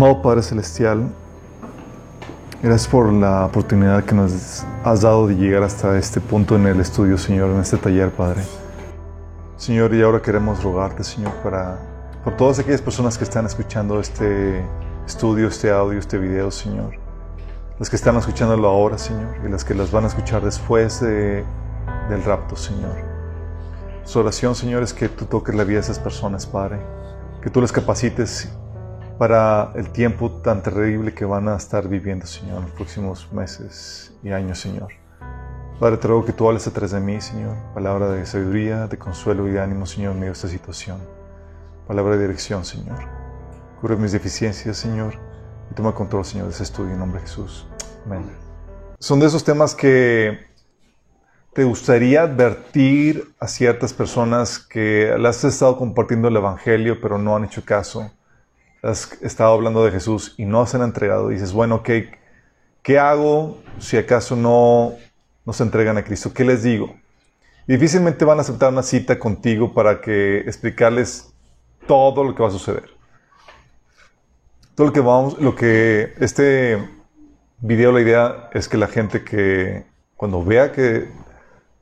Amado Padre Celestial, gracias por la oportunidad que nos has dado de llegar hasta este punto en el estudio, Señor, en este taller, Padre. Señor, y ahora queremos rogarte, Señor, para por todas aquellas personas que están escuchando este estudio, este audio, este video, Señor. Las que están escuchándolo ahora, Señor, y las que las van a escuchar después de, del rapto, Señor. Su oración, Señor, es que tú toques la vida de esas personas, Padre. Que tú les capacites para el tiempo tan terrible que van a estar viviendo, Señor, en los próximos meses y años, Señor. Padre, te ruego que tú hables atrás de mí, Señor, palabra de sabiduría, de consuelo y de ánimo, Señor, en medio de esta situación. Palabra de dirección, Señor. Cubre mis deficiencias, Señor, y toma control, Señor, de ese estudio en nombre de Jesús. Amén. Son de esos temas que te gustaría advertir a ciertas personas que las has estado compartiendo el Evangelio, pero no han hecho caso has estado hablando de Jesús y no se han entregado, dices, bueno, ¿qué, ¿qué hago si acaso no, no se entregan a Cristo? ¿Qué les digo? Difícilmente van a aceptar una cita contigo para que explicarles todo lo que va a suceder. Todo lo que vamos, lo que este video, la idea es que la gente que cuando vea que,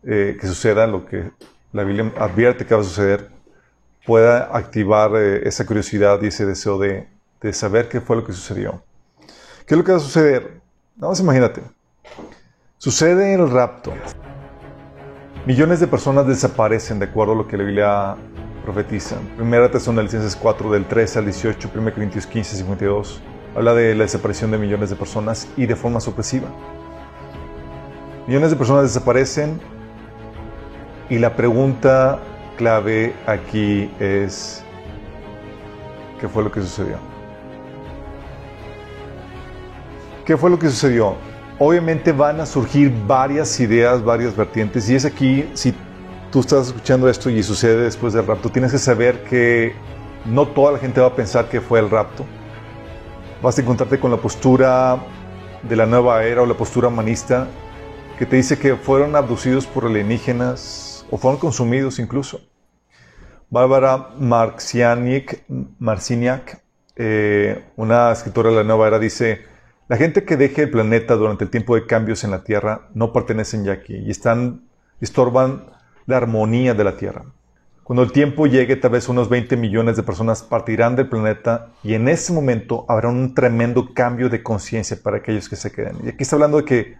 eh, que suceda lo que la Biblia advierte que va a suceder, pueda activar eh, esa curiosidad y ese deseo de, de, saber qué fue lo que sucedió. ¿Qué es lo que va a suceder? Nada más imagínate. Sucede el rapto. Millones de personas desaparecen de acuerdo a lo que la Biblia profetiza. Primera Tesalonicenses 4 del 13 al 18, 1 Corintios 15, 52. Habla de la desaparición de millones de personas y de forma sorpresiva. Millones de personas desaparecen y la pregunta clave aquí es qué fue lo que sucedió. ¿Qué fue lo que sucedió? Obviamente van a surgir varias ideas, varias vertientes, y es aquí, si tú estás escuchando esto y sucede después del rapto, tienes que saber que no toda la gente va a pensar que fue el rapto. Vas a encontrarte con la postura de la nueva era o la postura humanista que te dice que fueron abducidos por alienígenas, o fueron consumidos incluso. Bárbara Marciniak, eh, una escritora de la Nueva Era, dice, la gente que deje el planeta durante el tiempo de cambios en la Tierra no pertenecen ya aquí y están, estorban la armonía de la Tierra. Cuando el tiempo llegue, tal vez unos 20 millones de personas partirán del planeta y en ese momento habrá un tremendo cambio de conciencia para aquellos que se queden. Y aquí está hablando de que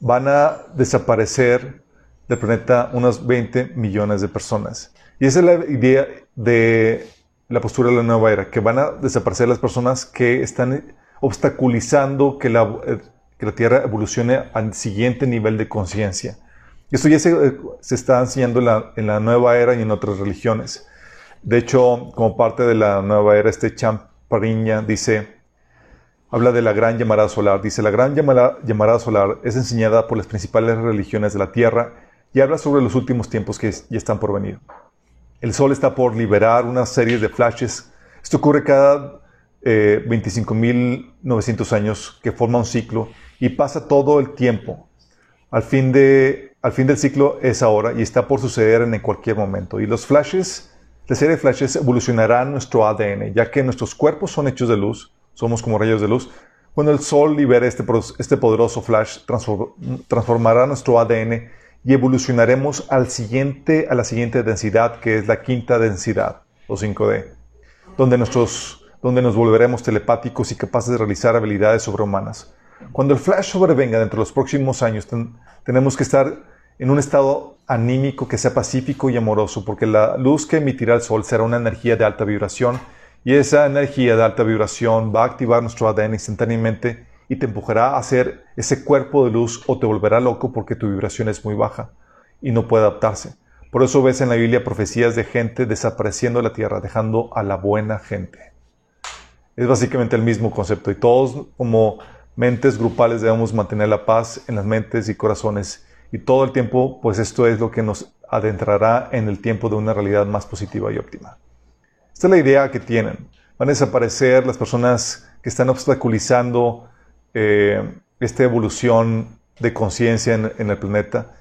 van a desaparecer del planeta unos 20 millones de personas. Y esa es la idea de la postura de la nueva era, que van a desaparecer las personas que están obstaculizando que la, eh, que la Tierra evolucione al siguiente nivel de conciencia. Esto ya se, eh, se, está enseñando en la, en la, nueva era y en otras religiones. De hecho, como parte de la nueva era, este Champariña dice, habla de la gran llamarada solar. Dice, la gran llamarada, llamarada solar es enseñada por las principales religiones de la Tierra y habla sobre los últimos tiempos que ya están por venir. El Sol está por liberar una serie de flashes. Esto ocurre cada eh, 25.900 años que forma un ciclo y pasa todo el tiempo. Al fin, de, al fin del ciclo es ahora y está por suceder en cualquier momento. Y los flashes, la serie de flashes evolucionará nuestro ADN, ya que nuestros cuerpos son hechos de luz, somos como rayos de luz. Cuando el Sol libere este, este poderoso flash, transformará nuestro ADN y evolucionaremos al siguiente, a la siguiente densidad, que es la quinta densidad, o 5D, donde, nosotros, donde nos volveremos telepáticos y capaces de realizar habilidades sobrehumanas. Cuando el flash sobrevenga dentro de los próximos años, tenemos que estar en un estado anímico que sea pacífico y amoroso, porque la luz que emitirá el sol será una energía de alta vibración y esa energía de alta vibración va a activar nuestro ADN instantáneamente y te empujará a hacer ese cuerpo de luz o te volverá loco porque tu vibración es muy baja y no puede adaptarse. Por eso ves en la Biblia profecías de gente desapareciendo de la tierra, dejando a la buena gente. Es básicamente el mismo concepto y todos como mentes grupales debemos mantener la paz en las mentes y corazones y todo el tiempo pues esto es lo que nos adentrará en el tiempo de una realidad más positiva y óptima. Esta es la idea que tienen. Van a desaparecer las personas que están obstaculizando eh, esta evolución de conciencia en, el planeta.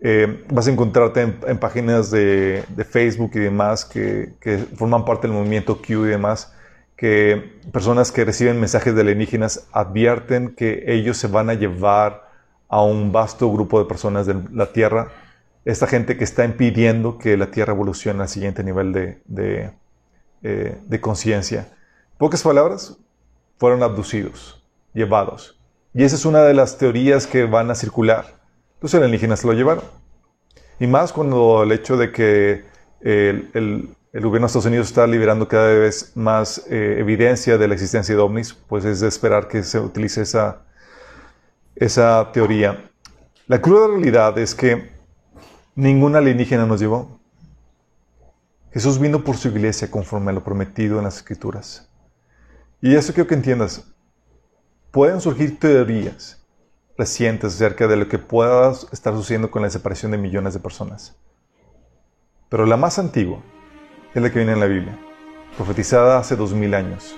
Eh, vas a encontrarte en, páginas de, Facebook y demás que, forman parte del movimiento Q y demás, que personas que reciben mensajes de alienígenas advierten que ellos se van a llevar a un vasto grupo de personas de la Tierra, esta gente que está impidiendo que la Tierra evolucione al siguiente nivel de, eh, de conciencia. Pocas palabras, fueron abducidos, llevados. Y esa es una de las teorías que van a circular. Los alienígenas se lo llevaron. Y más cuando el hecho de que el, el, gobierno de Estados Unidos está liberando cada vez más eh, evidencia de la existencia de ovnis, pues es de esperar que se utilice esa, esa teoría. La cruda realidad es que ningún alienígena nos llevó. Jesús vino por su iglesia conforme a lo prometido en las Escrituras. Y eso quiero que entiendas. Pueden surgir teorías recientes acerca de lo que pueda estar sucediendo con la separación de millones de personas. Pero la más antigua es la que viene en la Biblia, profetizada hace dos mil años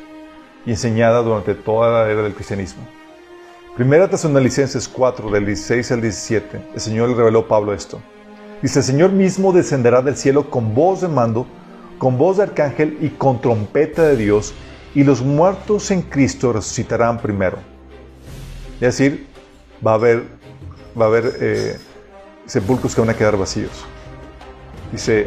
y enseñada durante toda la era del cristianismo. Primera Tesalonicenses 4, del 16 al 17, el Señor le reveló a Pablo esto. Dice, el Señor mismo descenderá del cielo con voz de mando, con voz de arcángel y con trompeta de Dios, y los muertos en Cristo resucitarán primero. Es decir, va a haber, va a haber eh, sepulcros que van a quedar vacíos. Dice,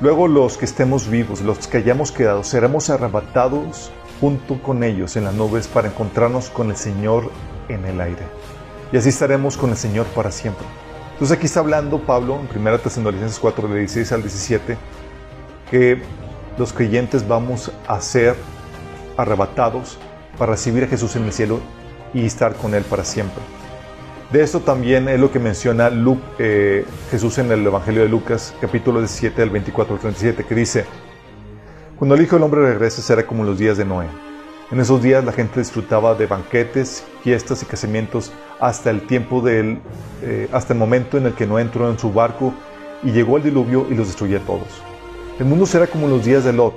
luego los que estemos vivos, los que hayamos quedado, seremos arrebatados junto con ellos en las nubes para encontrarnos con el Señor en el aire. Y así estaremos con el Señor para siempre. Entonces aquí está hablando Pablo en 1 Tesalonicenses 4, de 16 al 17, que los creyentes vamos a ser arrebatados para recibir a Jesús en el cielo y estar con Él para siempre. De esto también es lo que menciona eh, Jesús en el Evangelio de Lucas, capítulo 17, del 24 al 37, que dice, Cuando el Hijo del Hombre regrese será como los días de Noé. En esos días la gente disfrutaba de banquetes, fiestas y casamientos hasta el tiempo del, eh, hasta el momento en el que Noé entró en su barco y llegó el diluvio y los destruyó todos. El mundo será como los días de Lot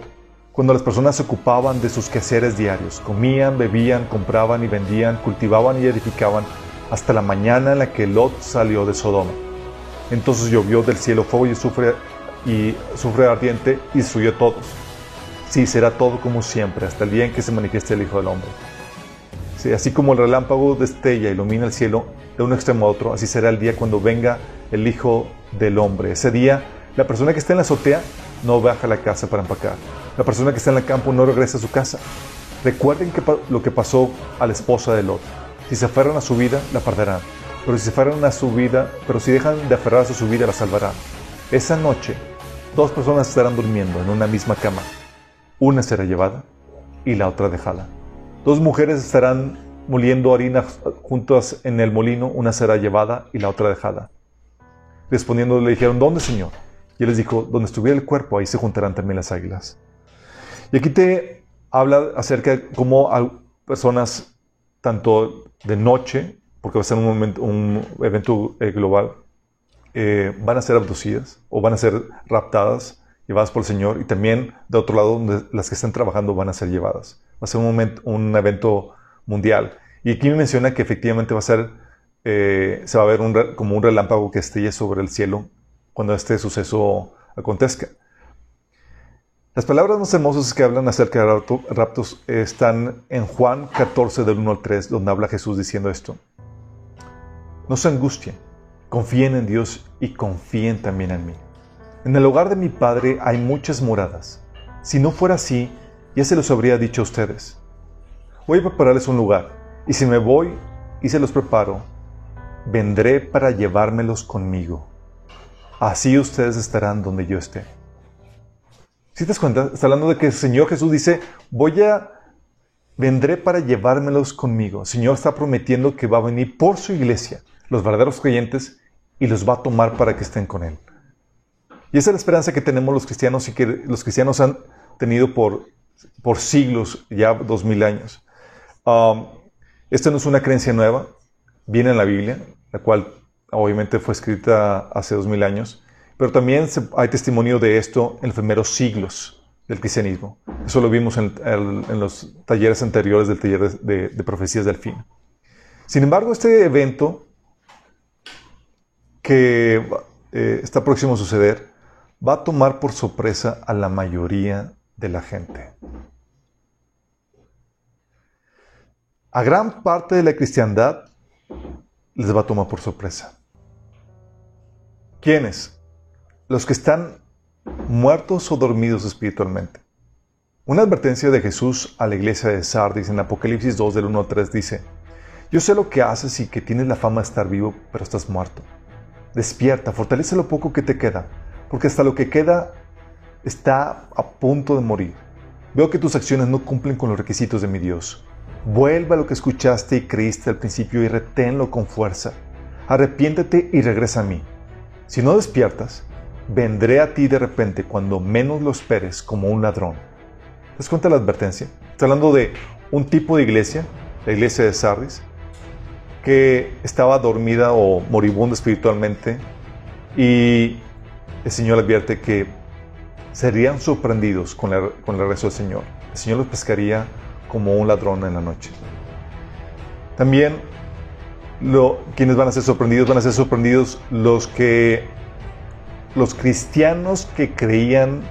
cuando las personas se ocupaban de sus quehaceres diarios, comían, bebían, compraban y vendían, cultivaban y edificaban, hasta la mañana en la que Lot salió de Sodoma. Entonces llovió del cielo fuego y sufre, y sufre ardiente y destruyó todos. Sí, será todo como siempre, hasta el día en que se manifieste el Hijo del Hombre. Sí, así como el relámpago destella ilumina el cielo de un extremo a otro, así será el día cuando venga el Hijo del Hombre. Ese día, la persona que está en la azotea no baja a la casa para empacar. La persona que está en el campo no regresa a su casa. Recuerden que lo que pasó a la esposa de Lot. Si se aferran a su vida, la perderán. Pero si se aferran a su vida, pero si dejan de aferrarse a su vida, la salvarán. Esa noche, dos personas estarán durmiendo en una misma cama. Una será llevada y la otra dejada. Dos mujeres estarán moliendo harina juntas en el molino, una será llevada y la otra dejada. Respondiendo le dijeron, ¿dónde, Señor? Y él les dijo, donde estuviera el cuerpo, ahí se juntarán también las águilas. Y aquí te habla acerca de cómo personas, tanto de noche, porque va a ser un, momento, un evento eh, global, eh, van a ser abducidas o van a ser raptadas, llevadas por el Señor, y también de otro lado, donde las que están trabajando van a ser llevadas. Va a ser un, momento, un evento mundial. Y aquí me menciona que efectivamente va a ser, eh, se va a ver un, como un relámpago que estelle sobre el cielo cuando este suceso acontezca. Las palabras más hermosas que hablan acerca de raptos están en Juan 14, del 1 al 3, donde habla Jesús diciendo esto. No se angustien, confíen en Dios y confíen también en mí. En el hogar de mi Padre hay muchas moradas. Si no fuera así, ya se los habría dicho a ustedes. Voy a prepararles un lugar, y si me voy y se los preparo, vendré para llevármelos conmigo. Así ustedes estarán donde yo esté. Si te das cuenta, está hablando de que el Señor Jesús dice, voy a, vendré para llevármelos conmigo. El Señor está prometiendo que va a venir por su iglesia, los verdaderos creyentes, y los va a tomar para que estén con Él. Y esa es la esperanza que tenemos los cristianos y que los cristianos han tenido por, por siglos, ya dos mil años. Um, esta no es una creencia nueva, viene en la Biblia, la cual obviamente fue escrita hace dos mil años. Pero también hay testimonio de esto en los primeros siglos del cristianismo. Eso lo vimos en, los talleres anteriores del taller de, profecías del fin. Sin embargo, este evento que eh, está próximo a suceder va a tomar por sorpresa a la mayoría de la gente. a gran parte de la cristiandad les va a tomar por sorpresa. ¿Quiénes? Los que están muertos o dormidos espiritualmente. Una advertencia de Jesús a la iglesia de Sardis en Apocalipsis 2 del 1 al 3 dice, Yo sé lo que haces y que tienes la fama de estar vivo, pero estás muerto. Despierta, fortalece lo poco que te queda, porque hasta lo que queda está a punto de morir. Veo que tus acciones no cumplen con los requisitos de mi Dios. Vuelve a lo que escuchaste y creíste al principio y reténlo con fuerza. Arrepiéntete y regresa a mí. Si no despiertas, vendré a ti de repente cuando menos lo esperes como un ladrón. ¿Te das cuenta la advertencia? Está hablando de un tipo de iglesia, la iglesia de Sardis, que estaba dormida o moribunda espiritualmente y el Señor advierte que serían sorprendidos con, con el rezo del Señor. El Señor los pescaría como un ladrón en la noche. También lo, quienes van a ser sorprendidos van a ser sorprendidos los que los cristianos que creían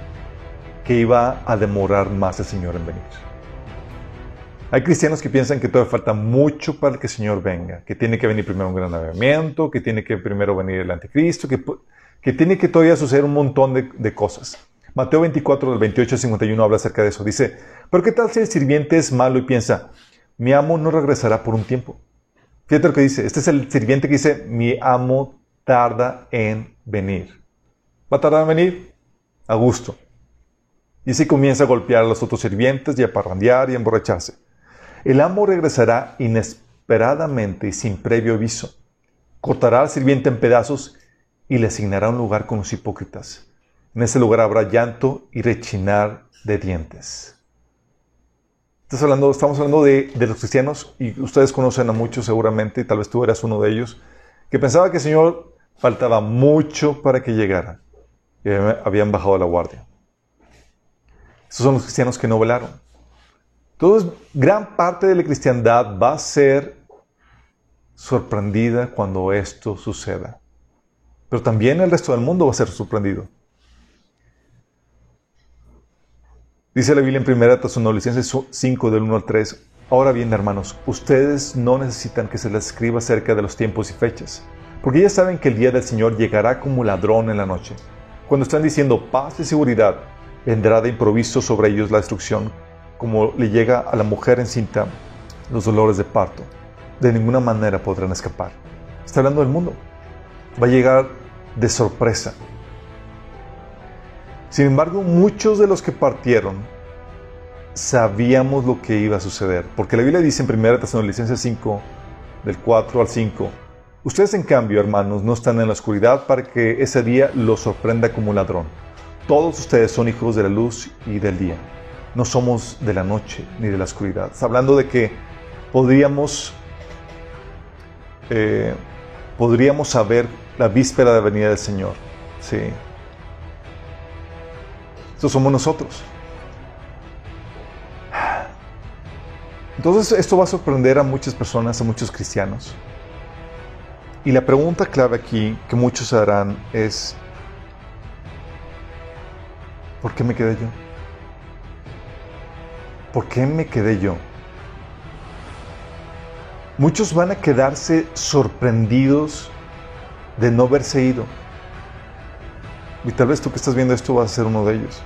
que iba a demorar más el Señor en venir. Hay cristianos que piensan que todavía falta mucho para que el Señor venga, que tiene que venir primero un gran avivamiento, que tiene que primero venir el anticristo, que, tiene que todavía suceder un montón de, de cosas. Mateo 24, del 28 al 51 habla acerca de eso. Dice, pero ¿qué tal si el sirviente es malo y piensa, mi amo no regresará por un tiempo? Fíjate lo que dice. Este es el sirviente que dice, mi amo tarda en venir. ¿Va a tardar en venir? A gusto. Y así comienza a golpear a los otros sirvientes y a parrandear y a emborracharse. El amo regresará inesperadamente y sin previo aviso. Cortará al sirviente en pedazos y le asignará un lugar con los hipócritas. En ese lugar habrá llanto y rechinar de dientes. Estás hablando, estamos hablando de, los cristianos, y ustedes conocen a muchos seguramente, y tal vez tú eras uno de ellos, que pensaba que el Señor faltaba mucho para que llegara. Habían bajado la guardia. Esos son los cristianos que no velaron. Entonces, gran parte de la cristiandad va a ser sorprendida cuando esto suceda. Pero también el resto del mundo va a ser sorprendido. Dice la Biblia en 1 Tesalonicenses 5 del 1 al 3. Ahora bien, hermanos, ustedes no necesitan que se les escriba acerca de los tiempos y fechas, porque ya saben que el día del Señor llegará como ladrón en la noche. Cuando están diciendo paz y seguridad, vendrá de improviso sobre ellos la destrucción, como le llega a la mujer encinta los dolores de parto. De ninguna manera podrán escapar. Está hablando del mundo. Va a llegar de sorpresa. Sin embargo, muchos de los que partieron sabíamos lo que iba a suceder, porque la Biblia dice en 1 Tesalonicenses 5, del 4 al 5, ustedes en cambio, hermanos, no están en la oscuridad para que ese día los sorprenda como un ladrón. Todos ustedes son hijos de la luz y del día. No somos de la noche ni de la oscuridad. Está hablando de que podríamos, eh, podríamos saber la víspera de la venida del Señor. Sí, estos somos nosotros. Entonces esto va a sorprender a muchas personas, a muchos cristianos. Y la pregunta clave aquí que muchos harán es, ¿por qué me quedé yo? ¿Por qué me quedé yo? Muchos van a quedarse sorprendidos de no haberse ido. Y tal vez tú que estás viendo esto vas a ser uno de ellos.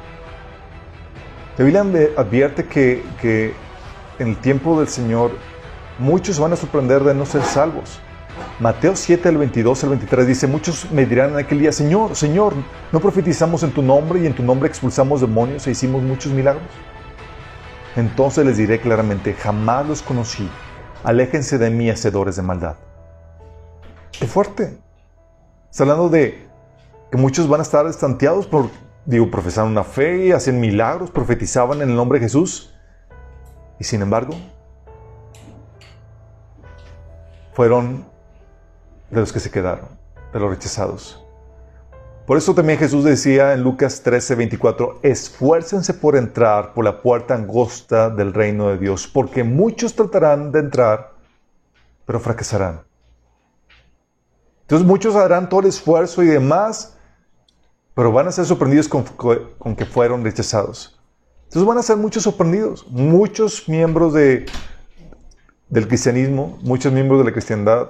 La Biblia advierte que, que en el tiempo del Señor muchos van a sorprender de no ser salvos. Mateo 7, el 22 al 23 dice, muchos me dirán en aquel día, Señor, Señor, ¿no profetizamos en tu nombre y en tu nombre expulsamos demonios e hicimos muchos milagros? Entonces les diré claramente, jamás los conocí, aléjense de mí, hacedores de maldad. Qué fuerte. Está hablando de que muchos van a estar estanteados por, digo, profesaban una fe, hacían milagros, profetizaban en el nombre de Jesús. Y sin embargo, fueron de los que se quedaron, de los rechazados. Por eso también Jesús decía en Lucas 13, 24, esfuércense por entrar por la puerta angosta del reino de Dios, porque muchos tratarán de entrar, pero fracasarán. Entonces muchos harán todo el esfuerzo y demás, pero van a ser sorprendidos con, que fueron rechazados. Entonces van a ser muchos sorprendidos. Muchos miembros de, del cristianismo, muchos miembros de la cristiandad,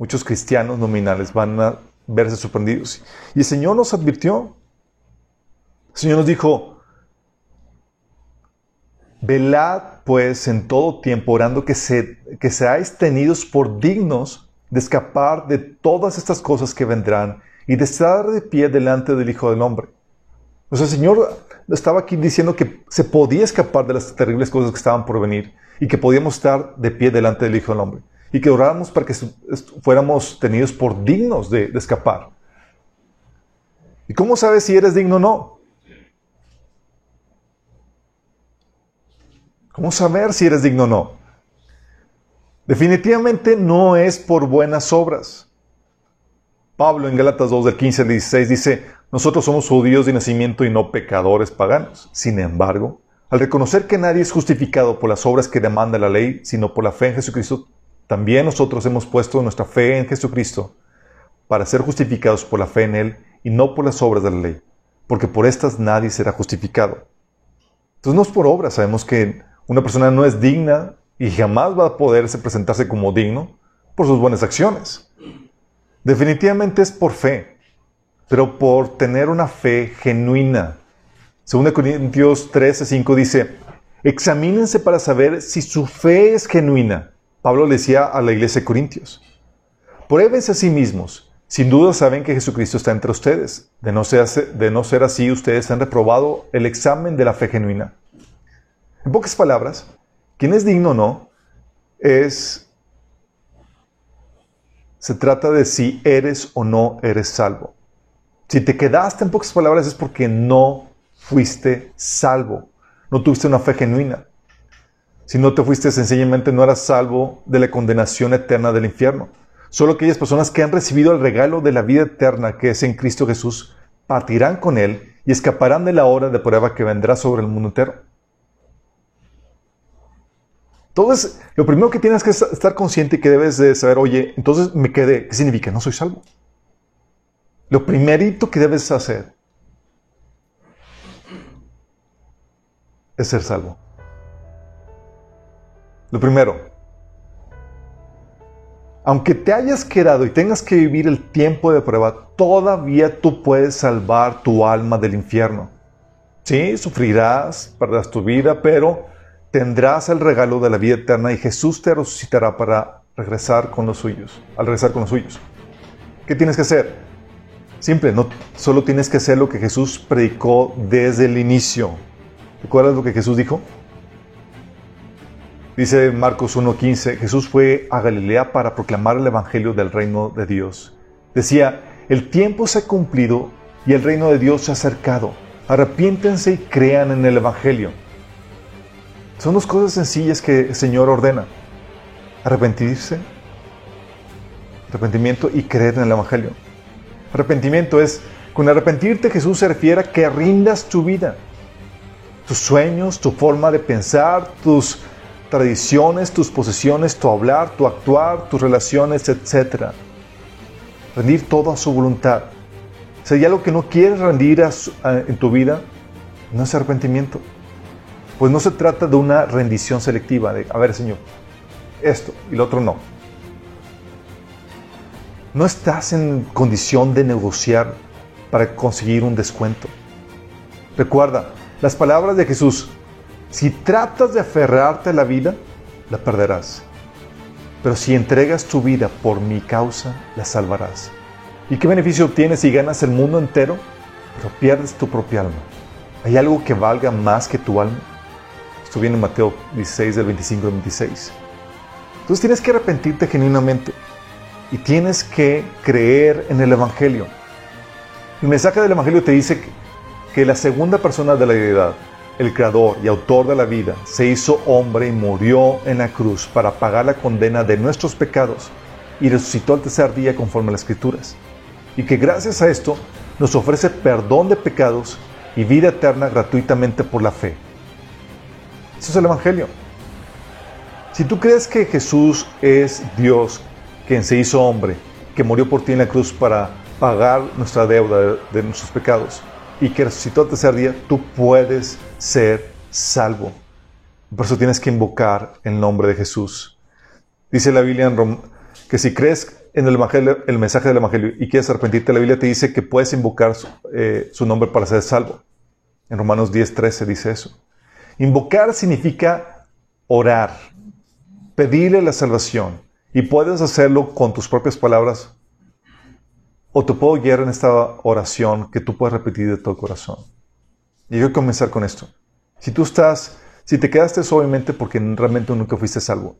muchos cristianos nominales van a verse sorprendidos. Y el Señor nos advirtió. El Señor nos dijo, velad pues en todo tiempo orando que, se, que seáis tenidos por dignos de escapar de todas estas cosas que vendrán y de estar de pie delante del Hijo del Hombre. O sea, el Señor estaba aquí diciendo que se podía escapar de las terribles cosas que estaban por venir y que podíamos estar de pie delante del Hijo del Hombre y que oráramos para que fuéramos tenidos por dignos de, escapar. ¿Y cómo sabes si eres digno o no? ¿Cómo saber si eres digno o no? Definitivamente no es por buenas obras. Pablo en Gálatas 2 del 15 al 16 dice, nosotros somos judíos de nacimiento y no pecadores paganos. Sin embargo, al reconocer que nadie es justificado por las obras que demanda la ley, sino por la fe en Jesucristo, también nosotros hemos puesto nuestra fe en Jesucristo para ser justificados por la fe en Él y no por las obras de la ley, porque por estas nadie será justificado. Entonces no es por obras, sabemos que una persona no es digna y jamás va a poderse presentarse como digno por sus buenas acciones. Definitivamente es por fe pero por tener una fe genuina. 2 Corintios 13, 5 dice, examínense para saber si su fe es genuina. Pablo le decía a la iglesia de Corintios, pruébense a sí mismos. Sin duda saben que Jesucristo está entre ustedes. De no, ser, así, ustedes han reprobado el examen de la fe genuina. En pocas palabras, quien es digno o no es... Se trata de si eres o no eres salvo. Si te quedaste en pocas palabras es porque no fuiste salvo, no tuviste una fe genuina. Si no te fuiste sencillamente no eras salvo de la condenación eterna del infierno. Solo aquellas personas que han recibido el regalo de la vida eterna que es en Cristo Jesús partirán con Él y escaparán de la hora de prueba que vendrá sobre el mundo entero. Entonces, lo primero que tienes que estar consciente y que debes de saber, oye, entonces me quedé, ¿qué significa? No soy salvo. Lo primerito que debes hacer es ser salvo. Lo primero, aunque te hayas quedado y tengas que vivir el tiempo de prueba, todavía tú puedes salvar tu alma del infierno. Sí, sufrirás, perderás tu vida, pero tendrás el regalo de la vida eterna y Jesús te resucitará para regresar con los suyos, al regresar con los suyos. ¿Qué tienes que hacer? Simple, no solo tienes que hacer lo que Jesús predicó desde el inicio. ¿Recuerdas lo que Jesús dijo? Dice Marcos 1.15, Jesús fue a Galilea para proclamar el Evangelio del reino de Dios. Decía, el tiempo se ha cumplido y el reino de Dios se ha acercado. Arrepiéntense y crean en el Evangelio. Son dos cosas sencillas que el Señor ordena. Arrepentirse, arrepentimiento y creer en el Evangelio. Arrepentimiento es, con arrepentirte Jesús se refiere a que rindas tu vida, tus sueños, tu forma de pensar, tus tradiciones, tus posesiones, tu hablar, tu actuar, tus relaciones, etc. Rendir todo a su voluntad. Si hay algo que no quieres rendir en tu vida, no es arrepentimiento. Pues no se trata de una rendición selectiva, de, a ver, Señor, esto y lo otro no no estás en condición de negociar para conseguir un descuento. Recuerda las palabras de Jesús. Si tratas de aferrarte a la vida, la perderás. Pero si entregas tu vida por mi causa, la salvarás. ¿Y qué beneficio obtienes si ganas el mundo entero, pero pierdes tu propia alma? ¿Hay algo que valga más que tu alma? Esto viene en Mateo 16, del 25 al 26. Entonces tienes que arrepentirte genuinamente y tienes que creer en el Evangelio. El mensaje del Evangelio te dice que, la segunda persona de la deidad, el creador y autor de la vida, se hizo hombre y murió en la cruz para pagar la condena de nuestros pecados y resucitó al tercer día conforme a las escrituras. Y que gracias a esto nos ofrece perdón de pecados y vida eterna gratuitamente por la fe. Eso es el Evangelio. Si tú crees que Jesús es Dios quien se hizo hombre, que murió por ti en la cruz para pagar nuestra deuda de, nuestros pecados y que resucitó al tercer día, tú puedes ser salvo. Por eso tienes que invocar el nombre de Jesús. Dice la Biblia que si crees en el, el mensaje del Evangelio y quieres arrepentirte, la Biblia te dice que puedes invocar su, eh, su nombre para ser salvo. En Romanos 10, 13 dice eso. Invocar significa orar, pedirle la salvación. Y puedes hacerlo con tus propias palabras. O te puedo guiar en esta oración que tú puedes repetir de todo corazón. Y yo a comenzar con esto. Si tú estás, si te quedaste suavemente porque realmente nunca fuiste salvo,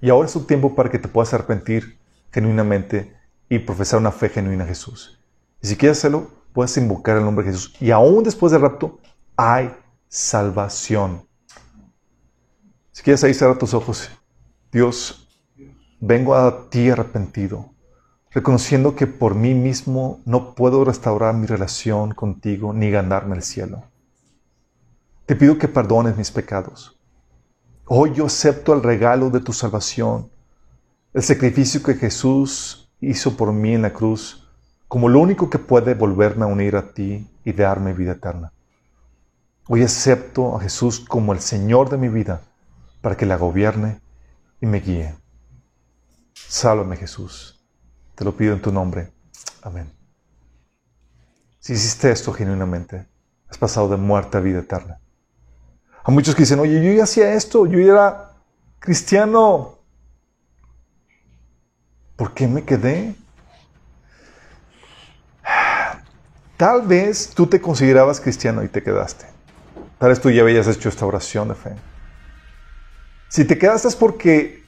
y ahora es tu tiempo para que te puedas arrepentir genuinamente y profesar una fe genuina a Jesús. Y si quieres hacerlo, puedes invocar el nombre de Jesús. Y aún después del rapto, hay salvación. Si quieres ahí cerrar tus ojos, Dios, vengo a ti arrepentido, reconociendo que por mí mismo no puedo restaurar mi relación contigo ni ganarme el cielo. Te pido que perdones mis pecados. Hoy yo acepto el regalo de tu salvación, el sacrificio que Jesús hizo por mí en la cruz, como lo único que puede volverme a unir a ti y darme vida eterna. Hoy acepto a Jesús como el Señor de mi vida para que la gobierne y me guíe. Sálvame Jesús. Te lo pido en tu nombre. Amén. Si hiciste esto genuinamente, has pasado de muerte a vida eterna. A muchos que dicen, oye, yo ya hacía esto, yo era cristiano. ¿Por qué me quedé? Tal vez tú te considerabas cristiano y te quedaste. Tal vez tú ya habías hecho esta oración de fe. Si te quedaste es porque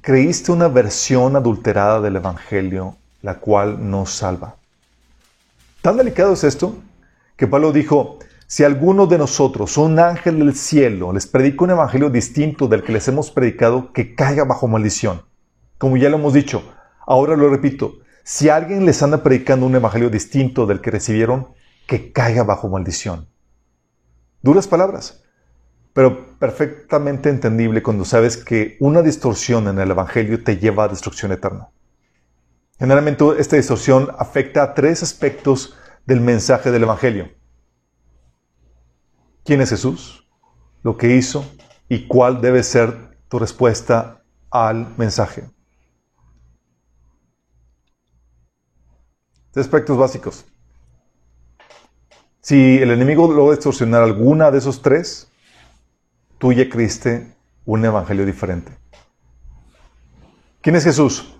creíste una versión adulterada del Evangelio, la cual no salva. Tan delicado es esto que Pablo dijo, si alguno de nosotros, un ángel del cielo, les predica un evangelio distinto del que les hemos predicado, que caiga bajo maldición. Como ya lo hemos dicho, ahora lo repito, si alguien les anda predicando un evangelio distinto del que recibieron, que caiga bajo maldición. Duras palabras, pero perfectamente entendible cuando sabes que una distorsión en el Evangelio te lleva a destrucción eterna. Generalmente esta distorsión afecta a tres aspectos del mensaje del Evangelio. ¿Quién es Jesús? ¿Lo que hizo? ¿Y cuál debe ser tu respuesta al mensaje? Tres aspectos básicos. Si el enemigo logra extorsionar alguna de esos tres, tú ya un evangelio diferente. ¿Quién es Jesús?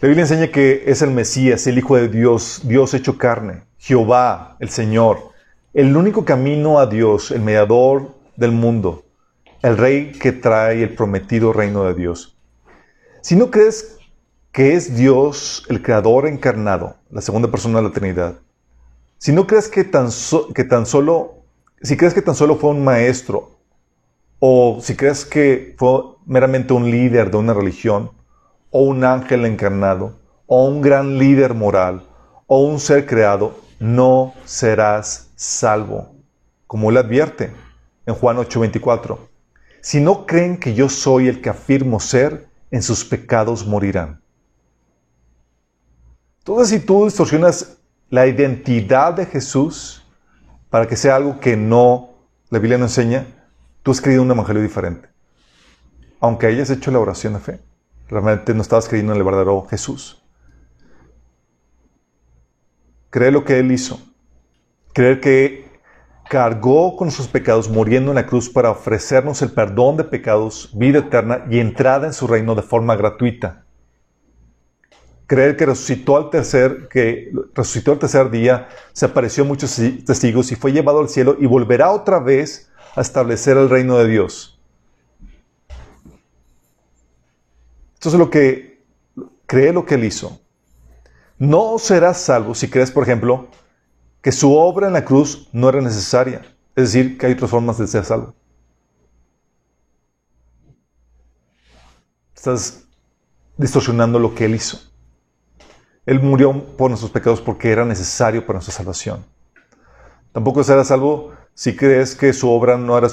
La Biblia enseña que es el Mesías, el Hijo de Dios, Dios hecho carne, Jehová, el Señor, el único camino a Dios, el mediador del mundo, el Rey que trae el prometido reino de Dios. Si no crees que es Dios el Creador encarnado, la segunda persona de la Trinidad, si no crees que tan, que tan solo, si crees que tan solo fue un maestro, o si crees que fue meramente un líder de una religión, o un ángel encarnado, o un gran líder moral, o un ser creado, no serás salvo. Como él advierte en Juan 8:24. Si no creen que yo soy el que afirmo ser, en sus pecados morirán. Entonces, si tú distorsionas la identidad de Jesús para que sea algo que no, la Biblia no enseña, tú has creído un evangelio diferente. Aunque hayas hecho la oración de fe, realmente no estabas creyendo en el verdadero Jesús. Cree lo que Él hizo. Creer que cargó con sus pecados muriendo en la cruz para ofrecernos el perdón de pecados, vida eterna y entrada en su reino de forma gratuita creer que resucitó al tercer, que resucitó al tercer día, se apareció a muchos testigos y fue llevado al cielo y volverá otra vez a establecer el reino de Dios. Esto es lo que cree lo que él hizo. No serás salvo si crees, por ejemplo, que su obra en la cruz no era necesaria. Es decir, que hay otras formas de ser salvo. Estás distorsionando lo que él hizo. Él murió por nuestros pecados porque era necesario para nuestra salvación. Tampoco serás salvo si crees que su obra no era,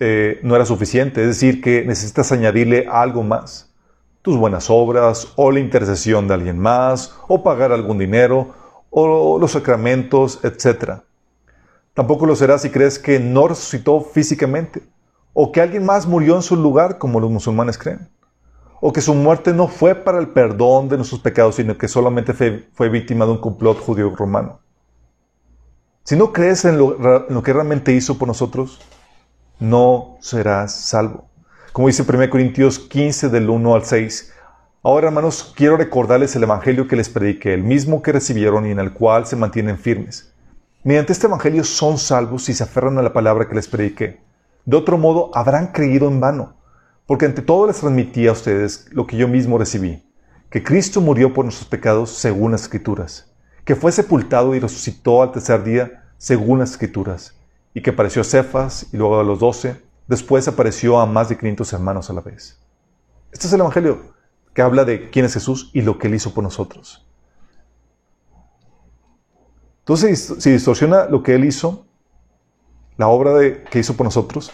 eh, no era suficiente, es decir, que necesitas añadirle algo más. Tus buenas obras, o la intercesión de alguien más, o pagar algún dinero, o los sacramentos, etc. Tampoco lo serás si crees que no resucitó físicamente, o que alguien más murió en su lugar, como los musulmanes creen, o que su muerte no fue para el perdón de nuestros pecados, sino que solamente fue, víctima de un complot judío-romano. Si no crees en lo, en lo que realmente hizo por nosotros, no serás salvo. Como dice 1 Corintios 15 del 1 al 6, Ahora, hermanos, quiero recordarles el Evangelio que les prediqué, el mismo que recibieron y en el cual se mantienen firmes. Mediante este Evangelio son salvos si se aferran a la palabra que les prediqué. De otro modo, habrán creído en vano, porque ante todo les transmití a ustedes lo que yo mismo recibí, que Cristo murió por nuestros pecados según las Escrituras, que fue sepultado y resucitó al tercer día según las Escrituras, y que apareció a Cefas y luego a los doce, después apareció a más de 500 hermanos a la vez. Este es el Evangelio que habla de quién es Jesús y lo que Él hizo por nosotros. Entonces, si distorsiona lo que Él hizo, la obra de, que hizo por nosotros,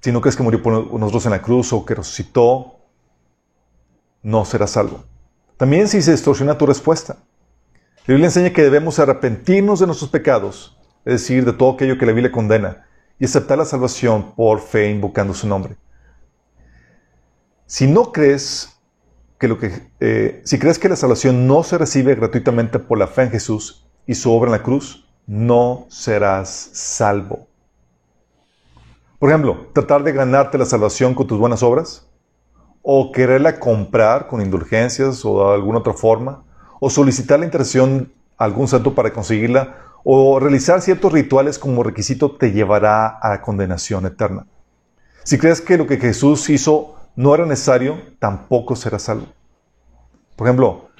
si no crees que murió por nosotros en la cruz o que resucitó, no serás salvo. También si se distorsiona tu respuesta. La Biblia enseña que debemos arrepentirnos de nuestros pecados, es decir, de todo aquello que la Biblia condena, y aceptar la salvación por fe invocando su nombre. Si no crees que lo que, eh, si crees que la salvación no se recibe gratuitamente por la fe en Jesús y su obra en la cruz, no serás salvo. Por ejemplo, tratar de ganarte la salvación con tus buenas obras, o quererla comprar con indulgencias o de alguna otra forma, o solicitar la intercesión a algún santo para conseguirla, o realizar ciertos rituales como requisito te llevará a condenación eterna. Si crees que lo que Jesús hizo no era necesario, tampoco será salvo. Por ejemplo,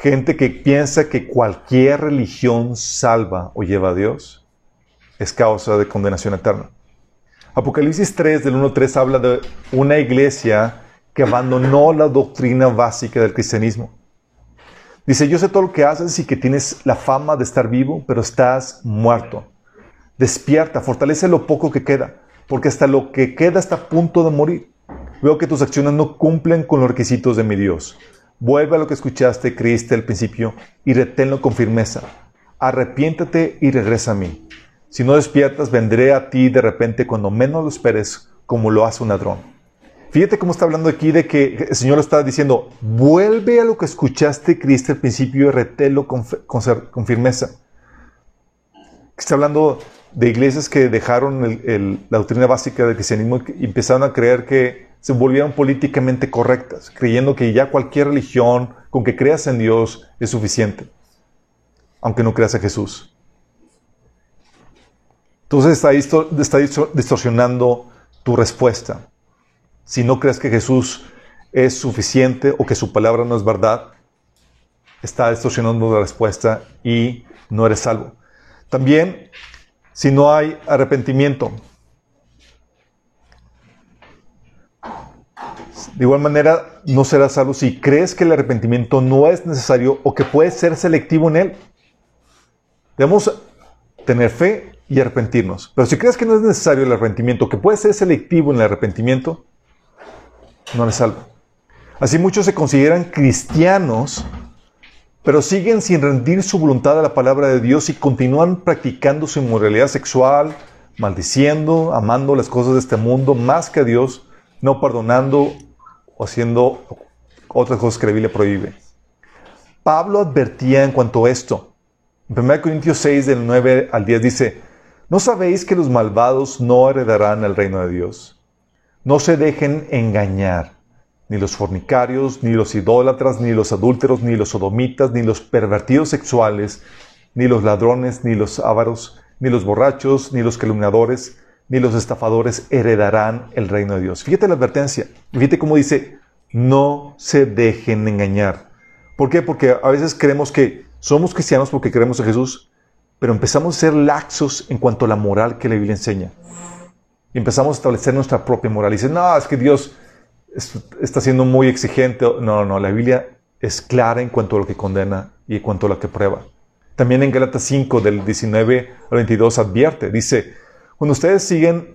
gente que piensa que cualquier religión salva o lleva a Dios, es causa de condenación eterna. Apocalipsis 3 del 1 3 habla de una iglesia que abandonó la doctrina básica del cristianismo. Dice, yo sé todo lo que haces y que tienes la fama de estar vivo, pero estás muerto. Despierta, fortalece lo poco que queda, porque hasta lo que queda está a punto de morir. Veo que tus acciones no cumplen con los requisitos de mi Dios. Vuelve a lo que escuchaste, creíste al principio y reténlo con firmeza. Arrepiéntate y regresa a mí. Si no despiertas, vendré a ti de repente cuando menos lo esperes, como lo hace un ladrón. Fíjate cómo está hablando aquí de que el Señor está diciendo, vuelve a lo que escuchaste, creíste al principio y retélo con, con, firmeza. Está hablando de iglesias que dejaron la doctrina básica del cristianismo y empezaron a creer que se volvieron políticamente correctas, creyendo que ya cualquier religión, con que creas en Dios, es suficiente, aunque no creas en Jesús. Entonces está, distorsionando tu respuesta. Si no crees que Jesús es suficiente o que su palabra no es verdad, está distorsionando la respuesta y no eres salvo. También, si no hay arrepentimiento, De igual manera, no serás salvo si crees que el arrepentimiento no es necesario o que puedes ser selectivo en él. Debemos tener fe y arrepentirnos. Pero si crees que no es necesario el arrepentimiento, que puedes ser selectivo en el arrepentimiento, no eres salvo. Así muchos se consideran cristianos, pero siguen sin rendir su voluntad a la palabra de Dios y continúan practicando su inmoralidad sexual, maldiciendo, amando las cosas de este mundo más que a Dios, no perdonando haciendo otras cosas que la Biblia prohíbe. Pablo advertía en cuanto a esto. En 1 Corintios 6, del 9 al 10 dice, ¿no sabéis que los malvados no heredarán el reino de Dios? No se dejen engañar, ni los fornicarios, ni los idólatras, ni los adúlteros, ni los sodomitas, ni los pervertidos sexuales, ni los ladrones, ni los ávaros, ni los borrachos, ni los calumniadores, ni los estafadores heredarán el reino de Dios. Fíjate la advertencia. Fíjate cómo dice, no se dejen engañar. ¿Por qué? Porque a veces creemos que somos cristianos porque creemos en Jesús, pero empezamos a ser laxos en cuanto a la moral que la Biblia enseña. Y empezamos a establecer nuestra propia moral. Y dicen, no, es que Dios está siendo muy exigente. No, no, la Biblia es clara en cuanto a lo que condena y en cuanto a lo que prueba. También en Gálatas 5, del 19 al 22, advierte, dice, cuando ustedes siguen,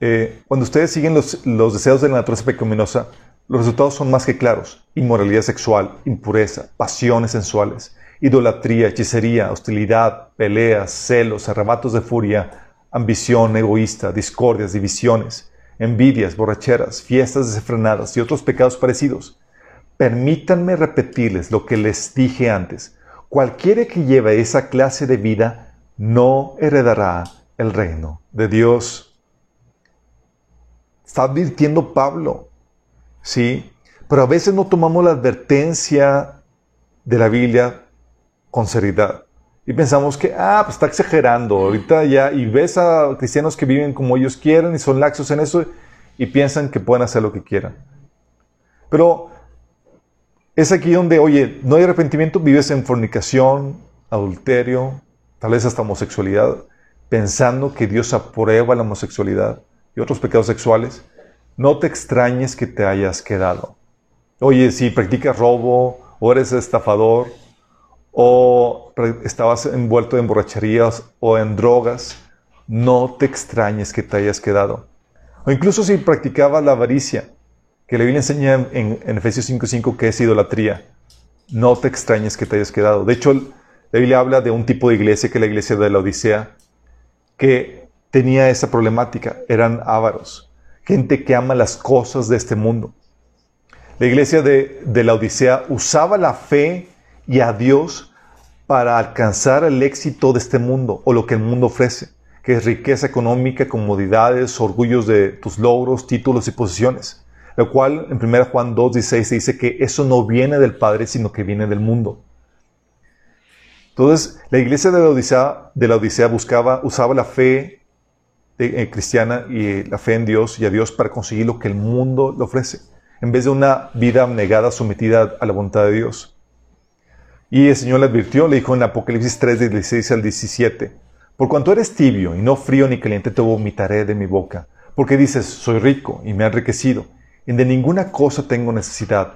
eh, cuando ustedes siguen los, los deseos de la naturaleza pecaminosa, los resultados son más que claros. Inmoralidad sexual, impureza, pasiones sensuales, idolatría, hechicería, hostilidad, peleas, celos, arrebatos de furia, ambición egoísta, discordias, divisiones, envidias, borracheras, fiestas desenfrenadas y otros pecados parecidos. Permítanme repetirles lo que les dije antes. Cualquiera que lleve esa clase de vida no heredará el reino de Dios. Está advirtiendo Pablo, ¿sí? Pero a veces no tomamos la advertencia de la Biblia con seriedad. Y pensamos que, ah, pues está exagerando. Ahorita ya, y ves a cristianos que viven como ellos quieren y son laxos en eso y piensan que pueden hacer lo que quieran. Pero es aquí donde, oye, no hay arrepentimiento, vives en fornicación, adulterio, tal vez hasta homosexualidad, pensando que Dios aprueba la homosexualidad y otros pecados sexuales. No te extrañes que te hayas quedado. Oye, si practicas robo o eres estafador, o estabas envuelto en borracherías o en drogas, no te extrañes que te hayas quedado. O incluso si practicabas la avaricia, que la Biblia enseña en, Efesios 5.5 que es idolatría, no te extrañes que te hayas quedado. De hecho, la Biblia habla de un tipo de iglesia que es la iglesia de la Odisea, que tenía esa problemática, eran ávaros, gente que ama las cosas de este mundo. La iglesia de, de la Odisea usaba la fe y a Dios para alcanzar el éxito de este mundo o lo que el mundo ofrece, que es riqueza económica, comodidades, orgullos de tus logros, títulos y posiciones. Lo cual en 1 Juan 2.16 se dice que eso no viene del Padre, sino que viene del mundo. Entonces, la iglesia de la Odisea, de la Odisea buscaba, usaba la fe eh, cristiana y la fe en Dios y a Dios para conseguir lo que el mundo le ofrece, en vez de una vida abnegada, sometida a la voluntad de Dios. Y el Señor le advirtió, le dijo en Apocalipsis 3, 16 al 17, Por cuanto eres tibio y no frío ni caliente, te vomitaré de mi boca. Porque dices, soy rico y me he enriquecido, y de ninguna cosa tengo necesidad.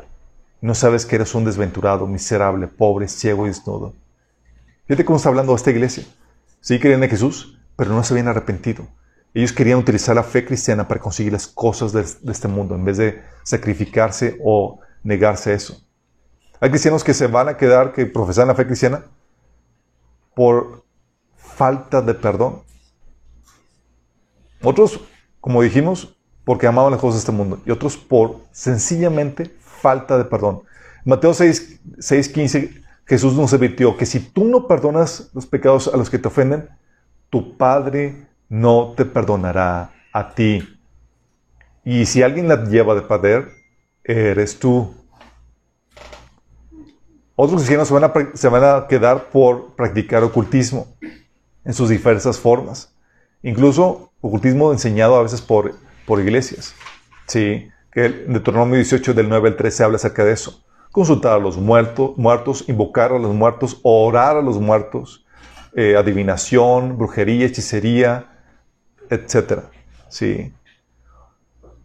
no sabes que eres un desventurado, miserable, pobre, ciego y desnudo. Fíjate cómo está hablando esta iglesia. Sí querían a Jesús, pero no se habían arrepentido. Ellos querían utilizar la fe cristiana para conseguir las cosas de, este mundo, en vez de sacrificarse o negarse a eso. Hay cristianos que se van a quedar, que profesan la fe cristiana, por falta de perdón. Otros, como dijimos, porque amaban las cosas de este mundo. Y otros por sencillamente falta de perdón. Mateo 6, 15, Jesús nos advirtió que si tú no perdonas los pecados a los que te ofenden, tu Padre no te perdonará a ti. Y si alguien la lleva de perder, eres tú. Otros cristianos se van, a, quedar por practicar ocultismo en sus diversas formas. Incluso ocultismo enseñado a veces por, por iglesias. Sí, que en Deuteronomio 18 del 9 al 13 habla acerca de eso. Consultar a los muertos, invocar a los muertos, orar a los muertos, eh, adivinación, brujería, hechicería, etc. Sí.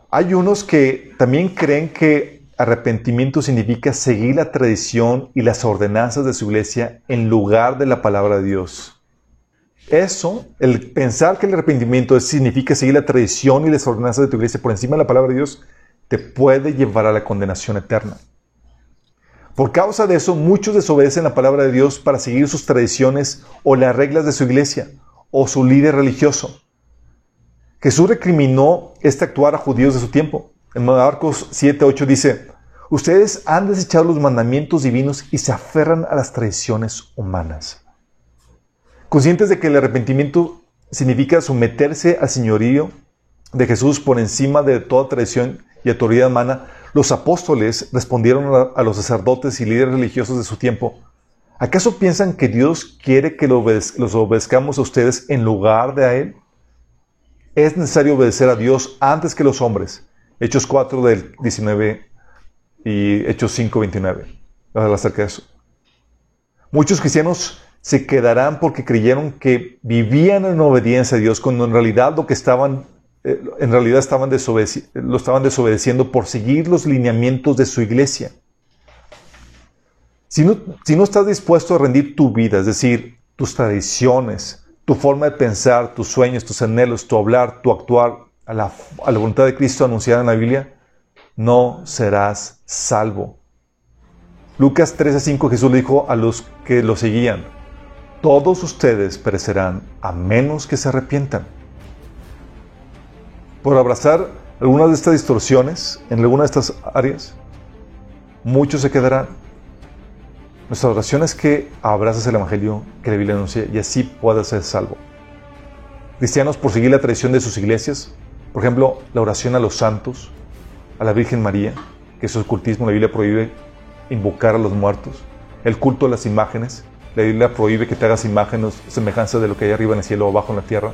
Hay unos que también creen que Arrepentimiento significa seguir la tradición y las ordenanzas de su iglesia en lugar de la palabra de Dios. Eso, el pensar que el arrepentimiento significa seguir la tradición y las ordenanzas de tu iglesia por encima de la palabra de Dios, te puede llevar a la condenación eterna. Por causa de eso, muchos desobedecen la palabra de Dios para seguir sus tradiciones o las reglas de su iglesia o su líder religioso. Jesús recriminó este actuar a judíos de su tiempo. En Marcos 7, 8 dice, ustedes han desechado los mandamientos divinos y se aferran a las tradiciones humanas. Conscientes de que el arrepentimiento significa someterse al señorío de Jesús por encima de toda tradición y autoridad humana, los apóstoles respondieron a los sacerdotes y líderes religiosos de su tiempo, ¿acaso piensan que Dios quiere que los obedezcamos a ustedes en lugar de a Él? Es necesario obedecer a Dios antes que los hombres Hechos 4 del 19 y Hechos 5, 29. Hablar acerca de eso. Muchos cristianos se quedarán porque creyeron que vivían en obediencia a Dios cuando en realidad lo que estaban eh, en realidad estaban lo estaban desobedeciendo por seguir los lineamientos de su iglesia. Si no, si no estás dispuesto a rendir tu vida, es decir, tus tradiciones, tu forma de pensar, tus sueños, tus anhelos, tu hablar, tu actuar, a la, voluntad de Cristo anunciada en la Biblia, no serás salvo. Lucas 13, 5 Jesús le dijo a los que lo seguían, todos ustedes perecerán a menos que se arrepientan. Por abrazar algunas de estas distorsiones, en alguna de estas áreas, muchos se quedarán. Nuestra oración es que abraces el Evangelio que la Biblia anuncia y así puedas ser salvo. Cristianos por seguir la tradición de sus iglesias, por ejemplo, la oración a los santos, a la Virgen María, que es ocultismo, la Biblia prohíbe invocar a los muertos, el culto a las imágenes, la Biblia prohíbe que te hagas imágenes semejanza de lo que hay arriba en el cielo o abajo en la tierra,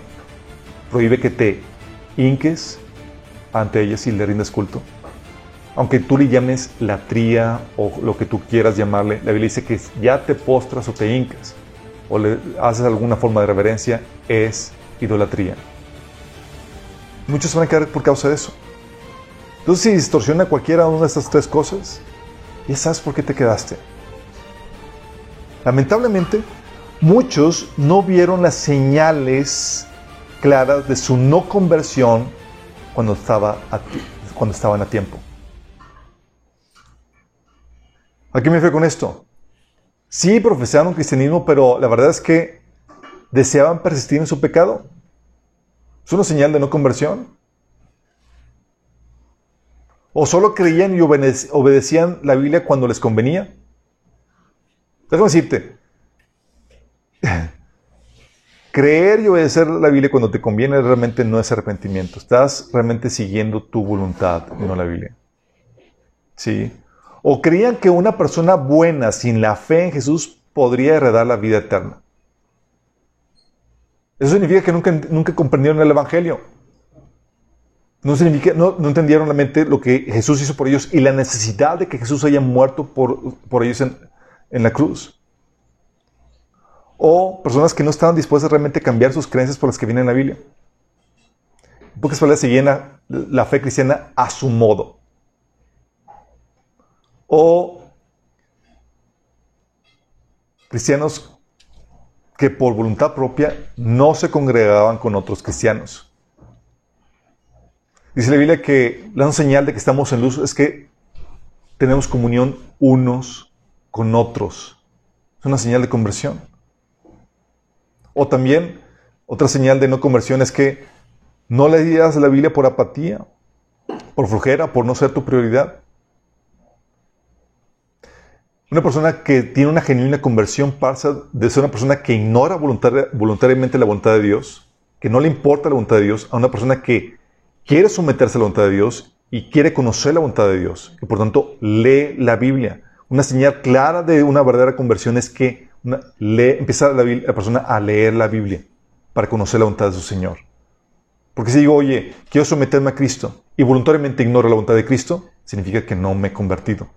prohíbe que te hinques ante ellas y le rindas culto. Aunque tú le llames latría o lo que tú quieras llamarle, la Biblia dice que ya te postras o te hincas o le haces alguna forma de reverencia, es idolatría. Muchos van a quedar por causa de eso. Entonces, si distorsiona cualquiera una de estas tres cosas, ya sabes por qué te quedaste. Lamentablemente, muchos no vieron las señales claras de su no conversión cuando, estaba cuando estaban a tiempo. ¿A qué me fue con esto? Sí, profesaron cristianismo, pero la verdad es que deseaban persistir en su pecado. ¿Es una señal de no conversión? ¿O solo creían y obedecían la Biblia cuando les convenía? Déjame decirte, creer y obedecer la Biblia cuando te conviene realmente no es arrepentimiento. Estás realmente siguiendo tu voluntad, no la Biblia. ¿Sí? O creían que una persona buena sin la fe en Jesús podría heredar la vida eterna. Eso significa que nunca, nunca comprendieron el Evangelio. No, significa, no, entendieron realmente lo que Jesús hizo por ellos y la necesidad de que Jesús haya muerto por, por ellos en, en la cruz. O personas que no estaban dispuestas realmente a cambiar sus creencias por las que vienen en la Biblia. En pocas palabras, seguían la, la fe cristiana a su modo. O cristianos que por voluntad propia no se congregaban con otros cristianos. Dice la Biblia que la señal de que estamos en luz es que tenemos comunión unos con otros. Es una señal de conversión. O también, otra señal de no conversión es que no leías la Biblia por apatía, por flojera, por no ser tu prioridad. Una persona que tiene una genuina conversión pasa de ser una persona que ignora voluntariamente la voluntad de Dios, que no le importa la voluntad de Dios, a una persona que quiere someterse a la voluntad de Dios y quiere conocer la voluntad de Dios. Y por tanto lee la Biblia. Una señal clara de una verdadera conversión es que lee, empieza la, persona a leer la Biblia para conocer la voluntad de su Señor. Porque si digo, oye, quiero someterme a Cristo y voluntariamente ignoro la voluntad de Cristo, significa que no me he convertido.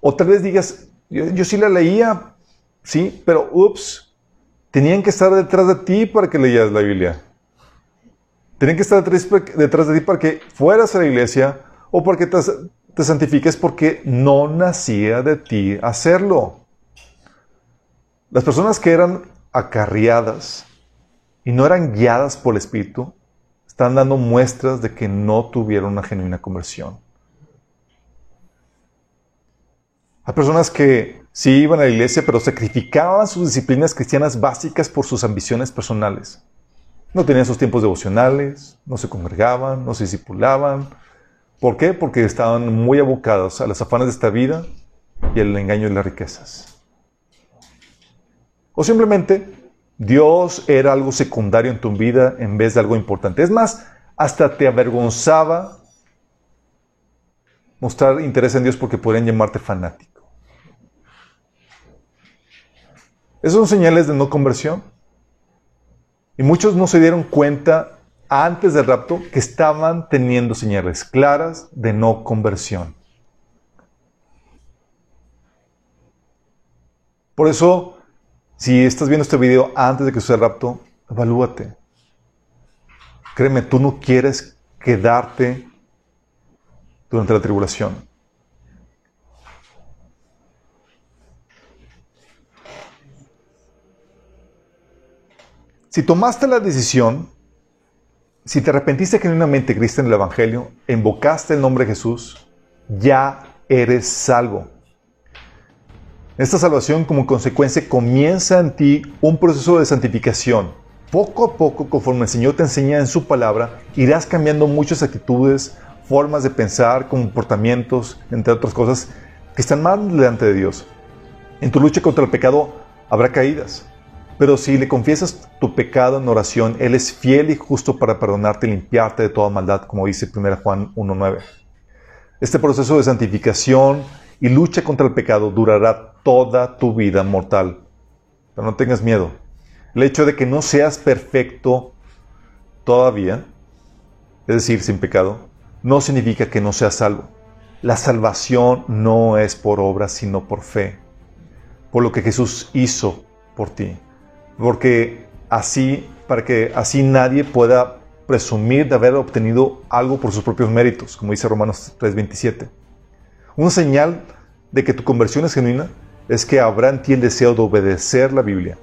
O tal vez digas, yo, sí la leía, sí, pero ups, tenían que estar detrás de ti para que leías la Biblia. Tenían que estar detrás de ti para que fueras a la iglesia o para que te, te santifiques porque no nacía de ti hacerlo. Las personas que eran acarriadas y no eran guiadas por el Espíritu, están dando muestras de que no tuvieron una genuina conversión. Hay personas que sí iban a la iglesia, pero sacrificaban sus disciplinas cristianas básicas por sus ambiciones personales. No tenían sus tiempos devocionales, no se congregaban, no se discipulaban. ¿Por qué? Porque estaban muy abocados a las afanes de esta vida y al engaño de las riquezas. O simplemente Dios era algo secundario en tu vida en vez de algo importante. Es más, hasta te avergonzaba mostrar interés en Dios porque podrían llamarte fanático. Esos son señales de no conversión. Y muchos no se dieron cuenta antes del rapto que estaban teniendo señales claras de no conversión. Por eso, si estás viendo este video antes de que suceda el rapto, evalúate. Créeme, tú no quieres quedarte durante la tribulación. Si tomaste la decisión, si te arrepentiste genuinamente, Cristo en el Evangelio, invocaste el nombre de Jesús, ya eres salvo. Esta salvación como consecuencia comienza en ti un proceso de santificación. poco a poco, conforme el Señor te enseña en su palabra, irás cambiando muchas actitudes, formas de pensar, comportamientos, entre otras cosas, que están mal delante de Dios. En tu lucha contra el pecado habrá caídas, pero si le confiesas tu pecado en oración, Él es fiel y justo para perdonarte y limpiarte de toda maldad, como dice 1 Juan 1.9. Este proceso de santificación y lucha contra el pecado durará toda tu vida mortal. Pero no tengas miedo. El hecho de que no seas perfecto todavía, es decir, sin pecado, no significa que no seas salvo. La salvación no es por obra, sino por fe, por lo que Jesús hizo por ti. Porque así, para que así nadie pueda presumir de haber obtenido algo por sus propios méritos, como dice Romanos 3:27. Una señal de que tu conversión es genuina es que habrá en ti el deseo de obedecer la Biblia.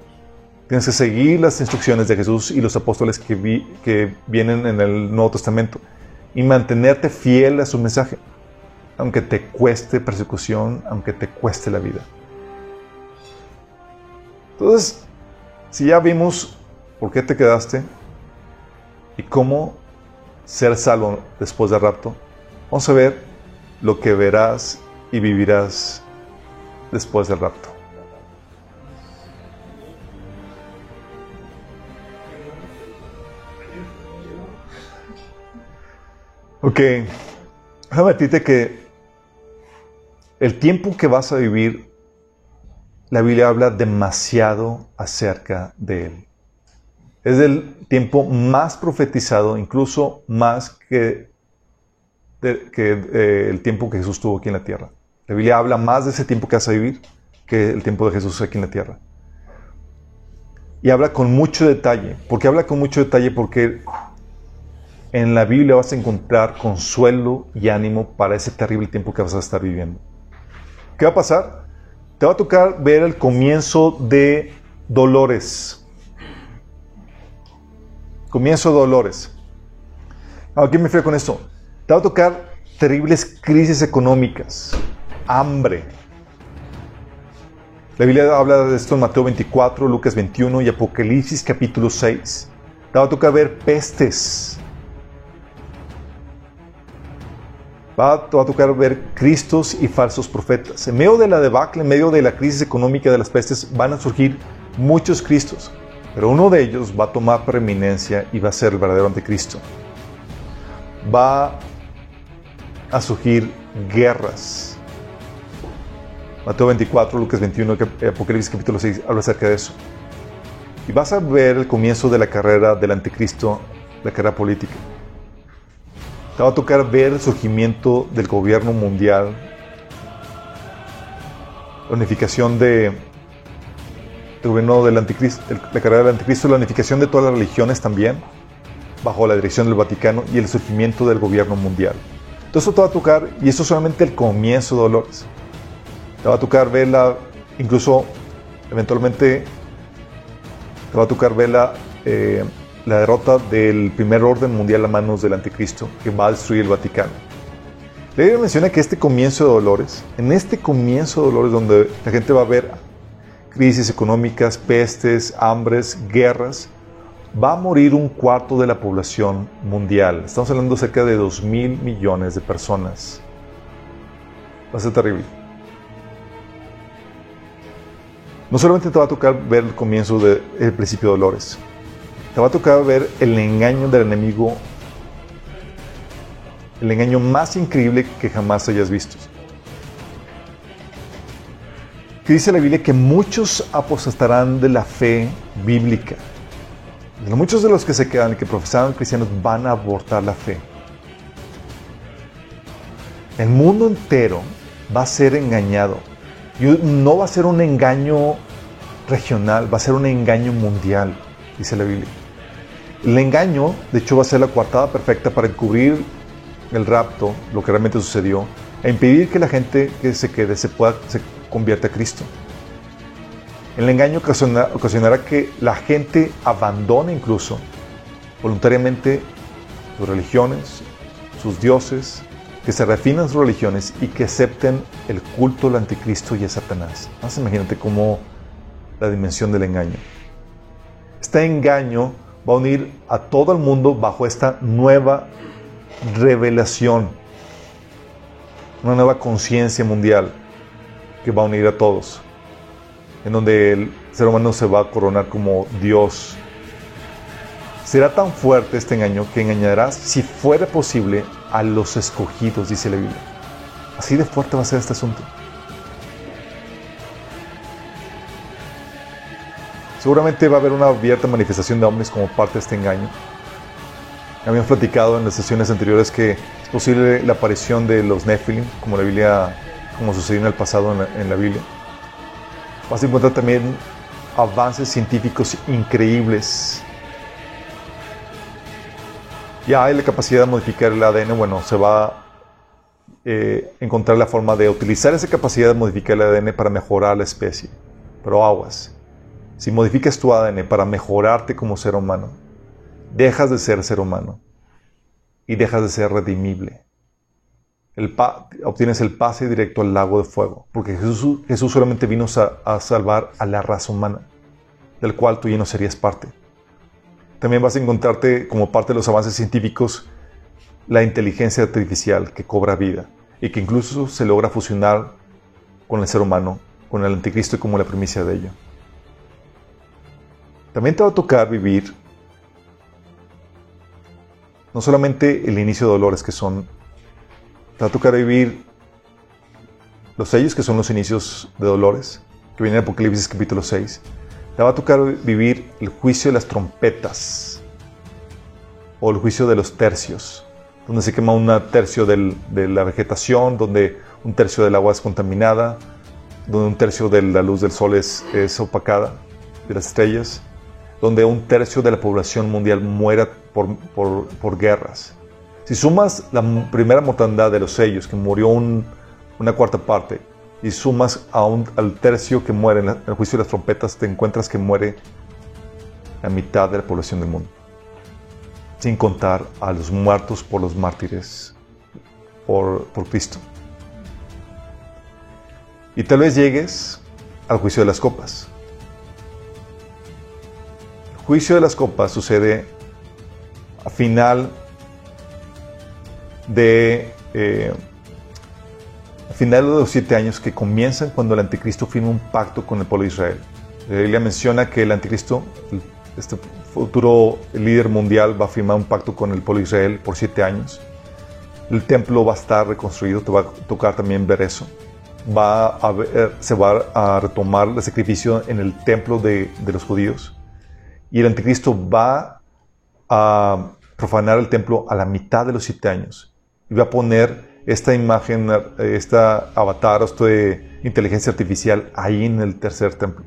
Tienes que seguir las instrucciones de Jesús y los apóstoles que, que vienen en el Nuevo Testamento y mantenerte fiel a su mensaje, aunque te cueste persecución, aunque te cueste la vida. Entonces, si ya vimos por qué te quedaste y cómo ser salvo después del rapto, vamos a ver lo que verás y vivirás después del rapto. Ok, déjame decirte que el tiempo que vas a vivir, la Biblia habla demasiado acerca de él. Es el tiempo más profetizado, incluso más que, que eh, el tiempo que Jesús tuvo aquí en la tierra. La Biblia habla más de ese tiempo que vas a vivir que el tiempo de Jesús aquí en la tierra. Y habla con mucho detalle. ¿Por qué habla con mucho detalle? Porque en la Biblia vas a encontrar consuelo y ánimo para ese terrible tiempo que vas a estar viviendo. ¿Qué va a pasar? Te va a tocar ver el comienzo de dolores. Comienzo de dolores. ¿A qué me refiero con esto? Te va a tocar terribles crisis económicas hambre. La Biblia habla de esto en Mateo 24, Lucas 21 y Apocalipsis capítulo 6. Te va a tocar ver pestes. Va, va a tocar ver cristos y falsos profetas. En medio de la debacle, en medio de la crisis económica de las pestes, van a surgir muchos cristos. Pero uno de ellos va a tomar preeminencia y va a ser el verdadero anticristo. Va a surgir guerras Mateo 24, Lucas 21, Apocalipsis capítulo 6 habla acerca de eso. Y vas a ver el comienzo de la carrera del anticristo, la carrera política. Te va a tocar ver el surgimiento del gobierno mundial, la unificación de, del gobierno del anticristo, la carrera del anticristo, la unificación de todas las religiones también, bajo la dirección del Vaticano y el surgimiento del gobierno mundial. Todo eso te va a tocar, y eso es solamente el comienzo de dolores. Te va a tocar verla, incluso eventualmente te va a tocar ver la, eh, la derrota del primer orden mundial a manos del anticristo que va a destruir el Vaticano. La Biblia menciona que este comienzo de dolores, en este comienzo de dolores donde la gente va a ver crisis económicas, pestes, hambres, guerras, va a morir un cuarto de la población mundial. Estamos hablando de cerca de 2 mil millones de personas. Va a ser terrible. No solamente te va a tocar ver el comienzo del principio de dolores, te va a tocar ver el engaño del enemigo, el engaño más increíble que jamás hayas visto. Que dice la Biblia que muchos apostatarán de la fe bíblica. Muchos de los que se quedan y que profesaban cristianos van a abortar la fe. El mundo entero va a ser engañado no va a ser un engaño regional, va a ser un engaño mundial, dice la Biblia. El engaño, de hecho, va a ser la coartada perfecta para encubrir el rapto, lo que realmente sucedió, e impedir que la gente que se quede se, pueda, se convierta a Cristo. El engaño ocasionará que la gente abandone incluso voluntariamente sus religiones, sus dioses, que se refinan sus religiones y que acepten el culto al anticristo y a Satanás. Más imagínate cómo la dimensión del engaño. Este engaño va a unir a todo el mundo bajo esta nueva revelación, una nueva conciencia mundial que va a unir a todos, en donde el ser humano se va a coronar como Dios. Será tan fuerte este engaño que engañarás, si fuera posible, a los escogidos, dice la Biblia. Así de fuerte va a ser este asunto. Seguramente va a haber una abierta manifestación de hombres como parte de este engaño. Habíamos platicado en las sesiones anteriores que es posible la aparición de los Nephilim, como la Biblia, como sucedió en el pasado en la, Biblia. Vas a encontrar también avances científicos increíbles. Ya hay la capacidad de modificar el ADN, bueno, se va a eh, encontrar la forma de utilizar esa capacidad de modificar el ADN para mejorar la especie. Pero aguas, si modificas tu ADN para mejorarte como ser humano, dejas de ser ser humano y dejas de ser redimible. Obtienes el pase directo al lago de fuego, porque Jesús, Jesús solamente vino a, a salvar a la raza humana, del cual tú ya no serías parte. También vas a encontrarte como parte de los avances científicos la inteligencia artificial que cobra vida y que incluso se logra fusionar con el ser humano, con el anticristo y como la primicia de ello. También te va a tocar vivir no solamente el inicio de dolores que son, te va a tocar vivir los sellos que son los inicios de dolores, que viene en Apocalipsis capítulo 6. Te va a tocar vivir el juicio de las trompetas o el juicio de los tercios, donde se quema un tercio de la vegetación, donde un tercio del agua es contaminada, donde un tercio de la luz del sol es, es opacada, de las estrellas donde un tercio de la población mundial muera por, guerras. Si sumas la primera mortandad de los sellos, que murió una cuarta parte, y sumas un, al tercio que muere en, el juicio de las trompetas, te encuentras que muere la mitad de la población del mundo. Sin contar a los muertos por los mártires, por, por Cristo. Y tal vez llegues al juicio de las copas juicio de las copas sucede a final de eh, a final de los siete años que comienzan cuando el anticristo firma un pacto con el pueblo de Israel. La Biblia menciona que el anticristo, este futuro líder mundial, va a firmar un pacto con el pueblo de Israel por siete años. El templo va a estar reconstruido, te va a tocar también ver eso. Va a se va a retomar el sacrificio en el templo de, de los judíos y el anticristo va a profanar el templo a la mitad de los siete años y va a poner esta imagen, esta avatar, esta inteligencia artificial ahí en el tercer templo,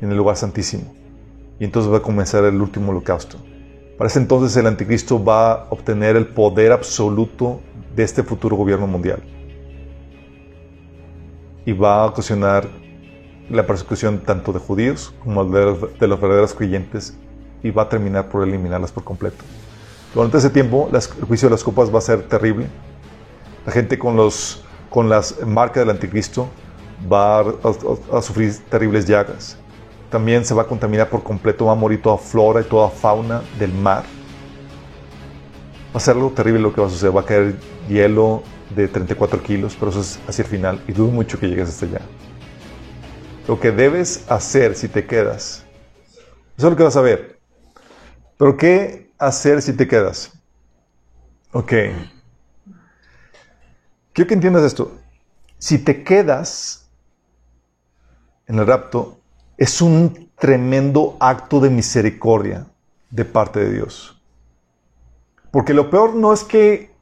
en el lugar santísimo. Y entonces va a comenzar el último holocausto. Para ese entonces el anticristo va a obtener el poder absoluto de este futuro gobierno mundial. Y va a ocasionar la persecución tanto de judíos como de los, verdaderos creyentes y va a terminar por eliminarlas por completo. Durante ese tiempo, el juicio de las copas va a ser terrible. La gente con, los, con las marcas del anticristo va a, sufrir terribles llagas. También se va a contaminar por completo, va a morir toda flora y toda fauna del mar. Va a ser algo terrible lo que va a suceder. Va a caer hielo de 34 kilos, pero eso es hacia el final y dudo mucho que llegues hasta allá lo que debes hacer si te quedas. Eso es lo que vas a ver. Pero ¿qué hacer si te quedas? Ok. Quiero que entiendas esto. Si te quedas en el rapto, es un tremendo acto de misericordia de parte de Dios. Porque lo peor no es que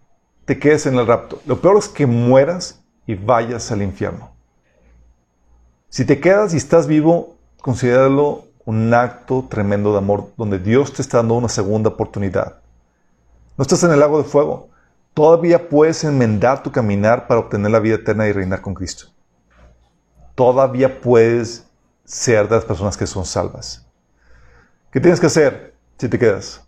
te quedes en el rapto, lo peor es que mueras y vayas al infierno. Si te quedas y estás vivo, considéralo un acto tremendo de amor donde Dios te está dando una segunda oportunidad. No estás en el lago de fuego. Todavía puedes enmendar tu caminar para obtener la vida eterna y reinar con Cristo. Todavía puedes ser de las personas que son salvas. ¿Qué tienes que hacer si te quedas?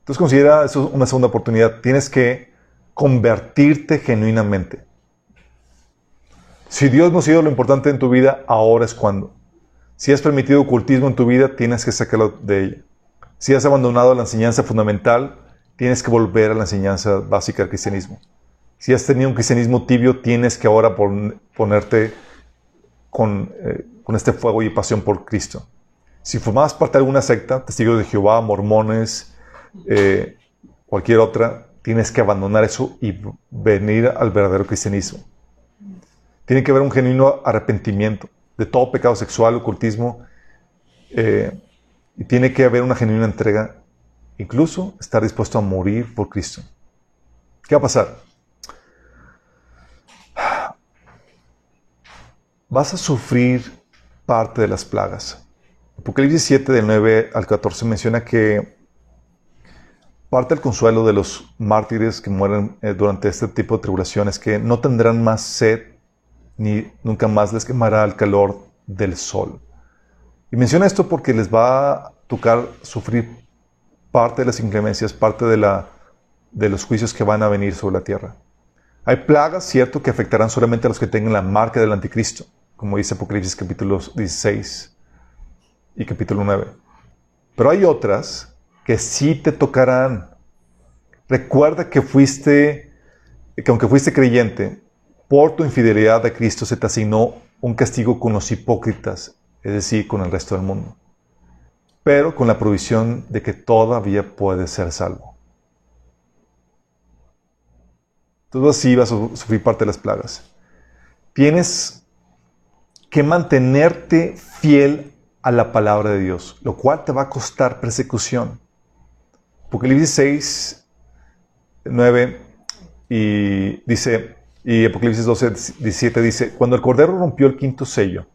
Entonces considera eso una segunda oportunidad. Tienes que convertirte genuinamente. Si Dios no ha sido lo importante en tu vida, ahora es cuando. Si has permitido ocultismo en tu vida, tienes que sacarlo de ella. Si has abandonado la enseñanza fundamental, tienes que volver a la enseñanza básica del cristianismo. Si has tenido un cristianismo tibio, tienes que ahora ponerte con, eh, con este fuego y pasión por Cristo. Si formabas parte de alguna secta, testigos de Jehová, mormones, eh, cualquier otra, tienes que abandonar eso y venir al verdadero cristianismo. Tiene que haber un genuino arrepentimiento de todo pecado sexual, ocultismo, eh, y tiene que haber una genuina entrega, incluso estar dispuesto a morir por Cristo. ¿Qué va a pasar? Vas a sufrir parte de las plagas. Apocalipsis 7, del 9 al 14, menciona que parte del consuelo de los mártires que mueren eh, durante este tipo de tribulaciones es que no tendrán más sed ni nunca más les quemará el calor del sol. Y menciona esto porque les va a tocar sufrir parte de las inclemencias, parte de, la, de los juicios que van a venir sobre la tierra. Hay plagas, cierto, que afectarán solamente a los que tengan la marca del anticristo, como dice Apocalipsis capítulo 16 y capítulo 9. Pero hay otras que sí te tocarán. Recuerda que fuiste, que aunque fuiste creyente, por tu infidelidad a Cristo se te asignó un castigo con los hipócritas, es decir, con el resto del mundo. Pero con la provisión de que todavía puedes ser salvo. Todo así vas a sufrir parte de las plagas. Tienes que mantenerte fiel a la palabra de Dios, lo cual te va a costar persecución. Apocalipsis 6, 9 y dice, y Apocalipsis 12, 17 dice, cuando el Cordero rompió el quinto sello,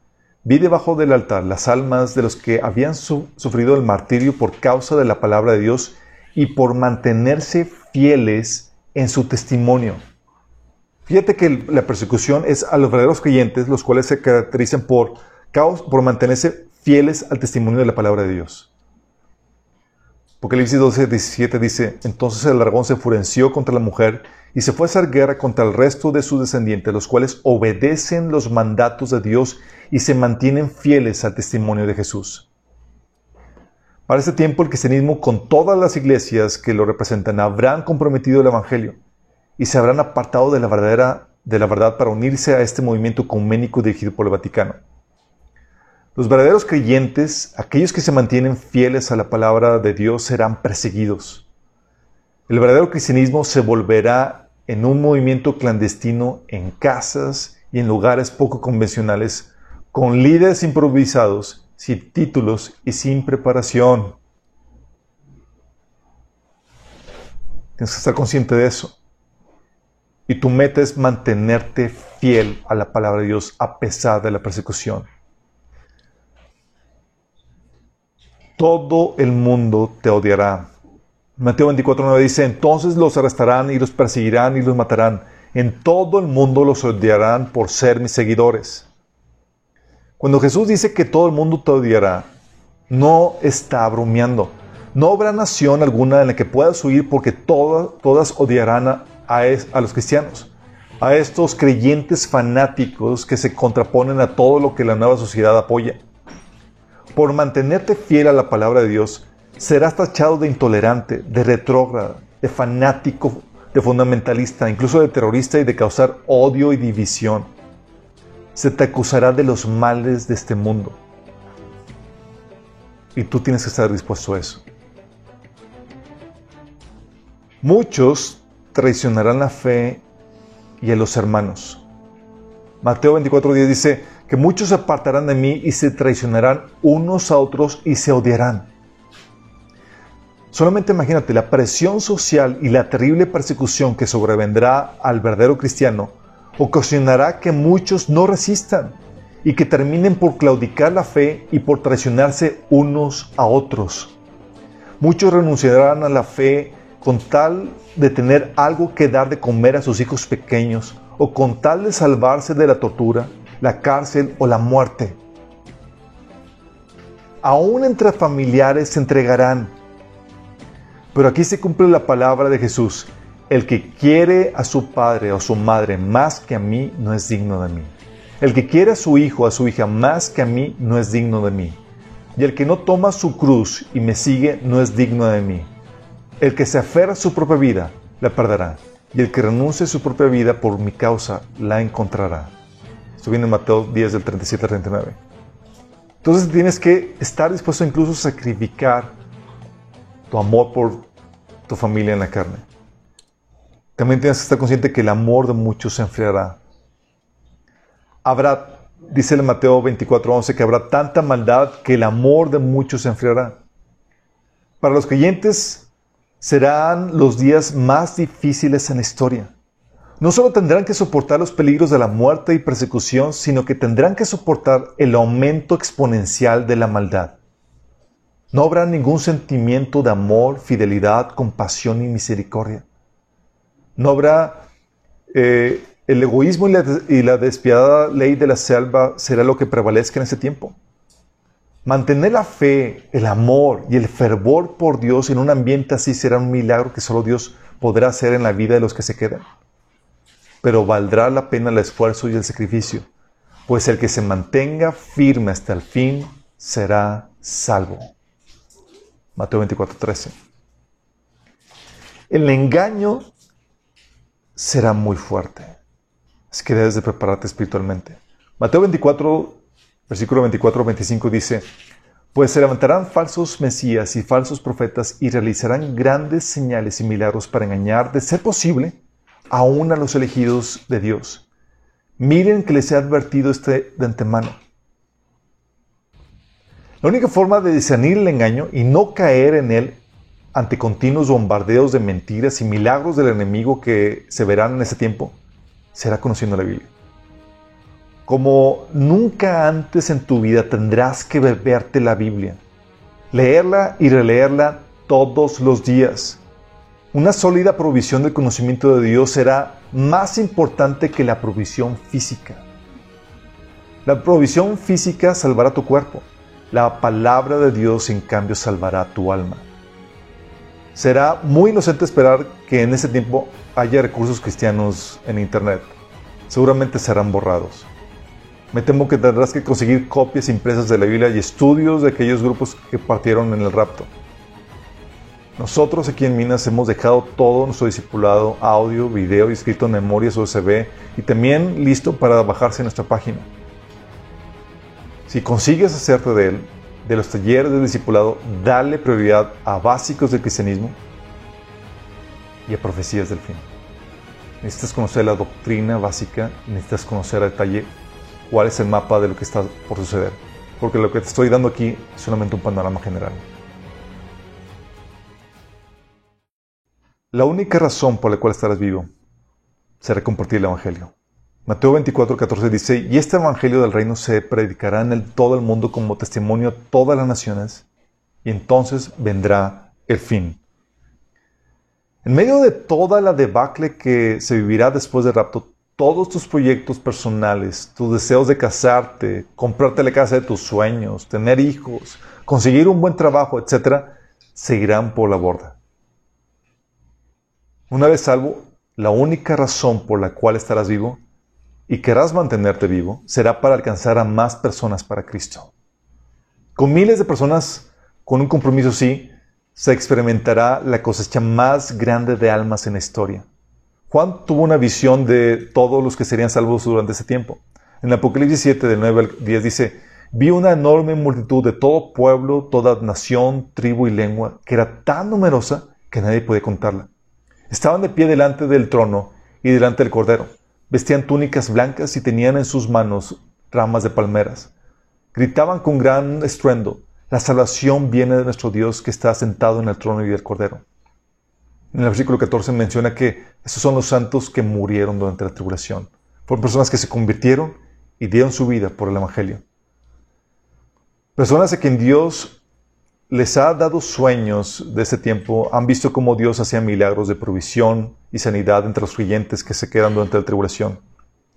vi debajo del altar las almas de los que habían sufrido el martirio por causa de la palabra de Dios y por mantenerse fieles en su testimonio. Fíjate que la persecución es a los verdaderos creyentes, los cuales se caracterizan por, por mantenerse fieles al testimonio de la palabra de Dios. Apocalipsis 12, 17 dice, entonces el dragón se enfureció contra la mujer y se fue a hacer guerra contra el resto de sus descendientes, los cuales obedecen los mandatos de Dios y se mantienen fieles al testimonio de Jesús. Para este tiempo el cristianismo con todas las iglesias que lo representan habrán comprometido el Evangelio y se habrán apartado de la, verdadera, de la verdad para unirse a este movimiento ecuménico dirigido por el Vaticano. Los verdaderos creyentes, aquellos que se mantienen fieles a la palabra de Dios, serán perseguidos. El verdadero cristianismo se volverá en un movimiento clandestino en casas y en lugares poco convencionales, con líderes improvisados, sin títulos y sin preparación. Tienes que estar consciente de eso. Y tu meta es mantenerte fiel a la palabra de Dios a pesar de la persecución. Todo el mundo te odiará. Mateo 24.9 dice, entonces los arrestarán y los perseguirán y los matarán. En todo el mundo los odiarán por ser mis seguidores. Cuando Jesús dice que todo el mundo te odiará, no está bromeando. No habrá nación alguna en la que puedas huir porque todas odiarán a, a los cristianos, a estos creyentes fanáticos que se contraponen a todo lo que la nueva sociedad apoya por mantenerte fiel a la palabra de Dios, serás tachado de intolerante, de retrógrada, de fanático, de fundamentalista, incluso de terrorista y de causar odio y división. Se te acusará de los males de este mundo. Y tú tienes que estar dispuesto a eso. Muchos traicionarán la fe y a los hermanos. Mateo 24:10 dice, que muchos se apartarán de mí y se traicionarán unos a otros y se odiarán. Solamente imagínate la presión social y la terrible persecución que sobrevendrá al verdadero cristiano ocasionará que muchos no resistan y que terminen por claudicar la fe y por traicionarse unos a otros. Muchos renunciarán a la fe con tal de tener algo que dar de comer a sus hijos pequeños o con tal de salvarse de la tortura la cárcel o la muerte. Aún entre familiares se entregarán. Pero aquí se cumple la palabra de Jesús. El que quiere a su padre o su madre más que a mí no es digno de mí. El que quiere a su hijo o a su hija más que a mí no es digno de mí. y el que no toma su cruz y me sigue no es digno de mí. El que se aferra a su propia vida la perderá, y el que renuncie a su propia vida por mi causa la encontrará. Esto viene en Mateo 10 del 37 al 39. Entonces tienes que estar dispuesto incluso a sacrificar tu amor por tu familia en la carne. También tienes que estar consciente que el amor de muchos se enfriará. Habrá dice el Mateo 24:11 que habrá tanta maldad que el amor de muchos se enfriará. Para los creyentes serán los días más difíciles en la historia. No solo tendrán que soportar los peligros de la muerte y persecución, sino que tendrán que soportar el aumento exponencial de la maldad. No habrá ningún sentimiento de amor, fidelidad, compasión y misericordia. No habrá eh, el egoísmo y la, despiadada ley de la selva será lo que prevalezca en ese tiempo. Mantener la fe, el amor y el fervor por Dios en un ambiente así será un milagro que solo Dios podrá hacer en la vida de los que se quedan. Pero valdrá la pena el esfuerzo y el sacrificio, pues el que se mantenga firme hasta el fin será salvo. Mateo 24:13. El engaño será muy fuerte es que debes de prepararte espiritualmente. Mateo 24, versículo 24-25 dice, pues se levantarán falsos mesías y falsos profetas y realizarán grandes señales y milagros para engañar, de ser posible, aún a los elegidos de Dios. Miren que les he advertido este de antemano. La única forma de discernir el engaño y no caer en él ante continuos bombardeos de mentiras y milagros del enemigo que se verán en ese tiempo será conociendo la Biblia. Como nunca antes en tu vida tendrás que beberte la Biblia, leerla y releerla todos los días. Una sólida provisión del conocimiento de Dios será más importante que la provisión física. La provisión física salvará tu cuerpo. La palabra de Dios, en cambio, salvará tu alma. Será muy inocente esperar que en ese tiempo haya recursos cristianos en Internet. Seguramente serán borrados. Me temo que tendrás que conseguir copias impresas de la Biblia y estudios de aquellos grupos que partieron en el rapto. Nosotros aquí en Minas hemos dejado todo nuestro discipulado, audio, video escrito en memorias USB y también listo para bajarse en nuestra página. Si consigues hacerte de él, de los talleres del discipulado, dale prioridad a básicos del cristianismo y a profecías del fin. Necesitas conocer la doctrina básica, necesitas conocer a detalle cuál es el mapa de lo que está por suceder. Porque lo que te estoy dando aquí es solamente un panorama general. La única razón por la cual estarás vivo será compartir el Evangelio. Mateo 24, 14 dice, y este Evangelio del reino se predicará en todo el mundo como testimonio a todas las naciones, y entonces vendrá el fin. En medio de toda la debacle que se vivirá después del rapto, todos tus proyectos personales, tus deseos de casarte, comprarte la casa de tus sueños, tener hijos, conseguir un buen trabajo, etc., seguirán por la borda. Una vez salvo, la única razón por la cual estarás vivo y querrás mantenerte vivo será para alcanzar a más personas para Cristo. Con miles de personas con un compromiso sí, se experimentará la cosecha más grande de almas en la historia. Juan tuvo una visión de todos los que serían salvos durante ese tiempo. En Apocalipsis 7, del 9 al 10 dice, vi una enorme multitud de todo pueblo, toda nación, tribu y lengua, que era tan numerosa que nadie podía contarla. Estaban de pie delante del trono y delante del cordero. Vestían túnicas blancas y tenían en sus manos ramas de palmeras. Gritaban con gran estruendo, la salvación viene de nuestro Dios que está sentado en el trono y del Cordero. En el versículo 14 menciona que esos son los santos que murieron durante la tribulación. Fueron personas que se convirtieron y dieron su vida por el Evangelio. Personas a quien Dios les ha dado sueños de ese tiempo, han visto cómo Dios hacía milagros de provisión y sanidad entre los creyentes que se quedan durante la tribulación.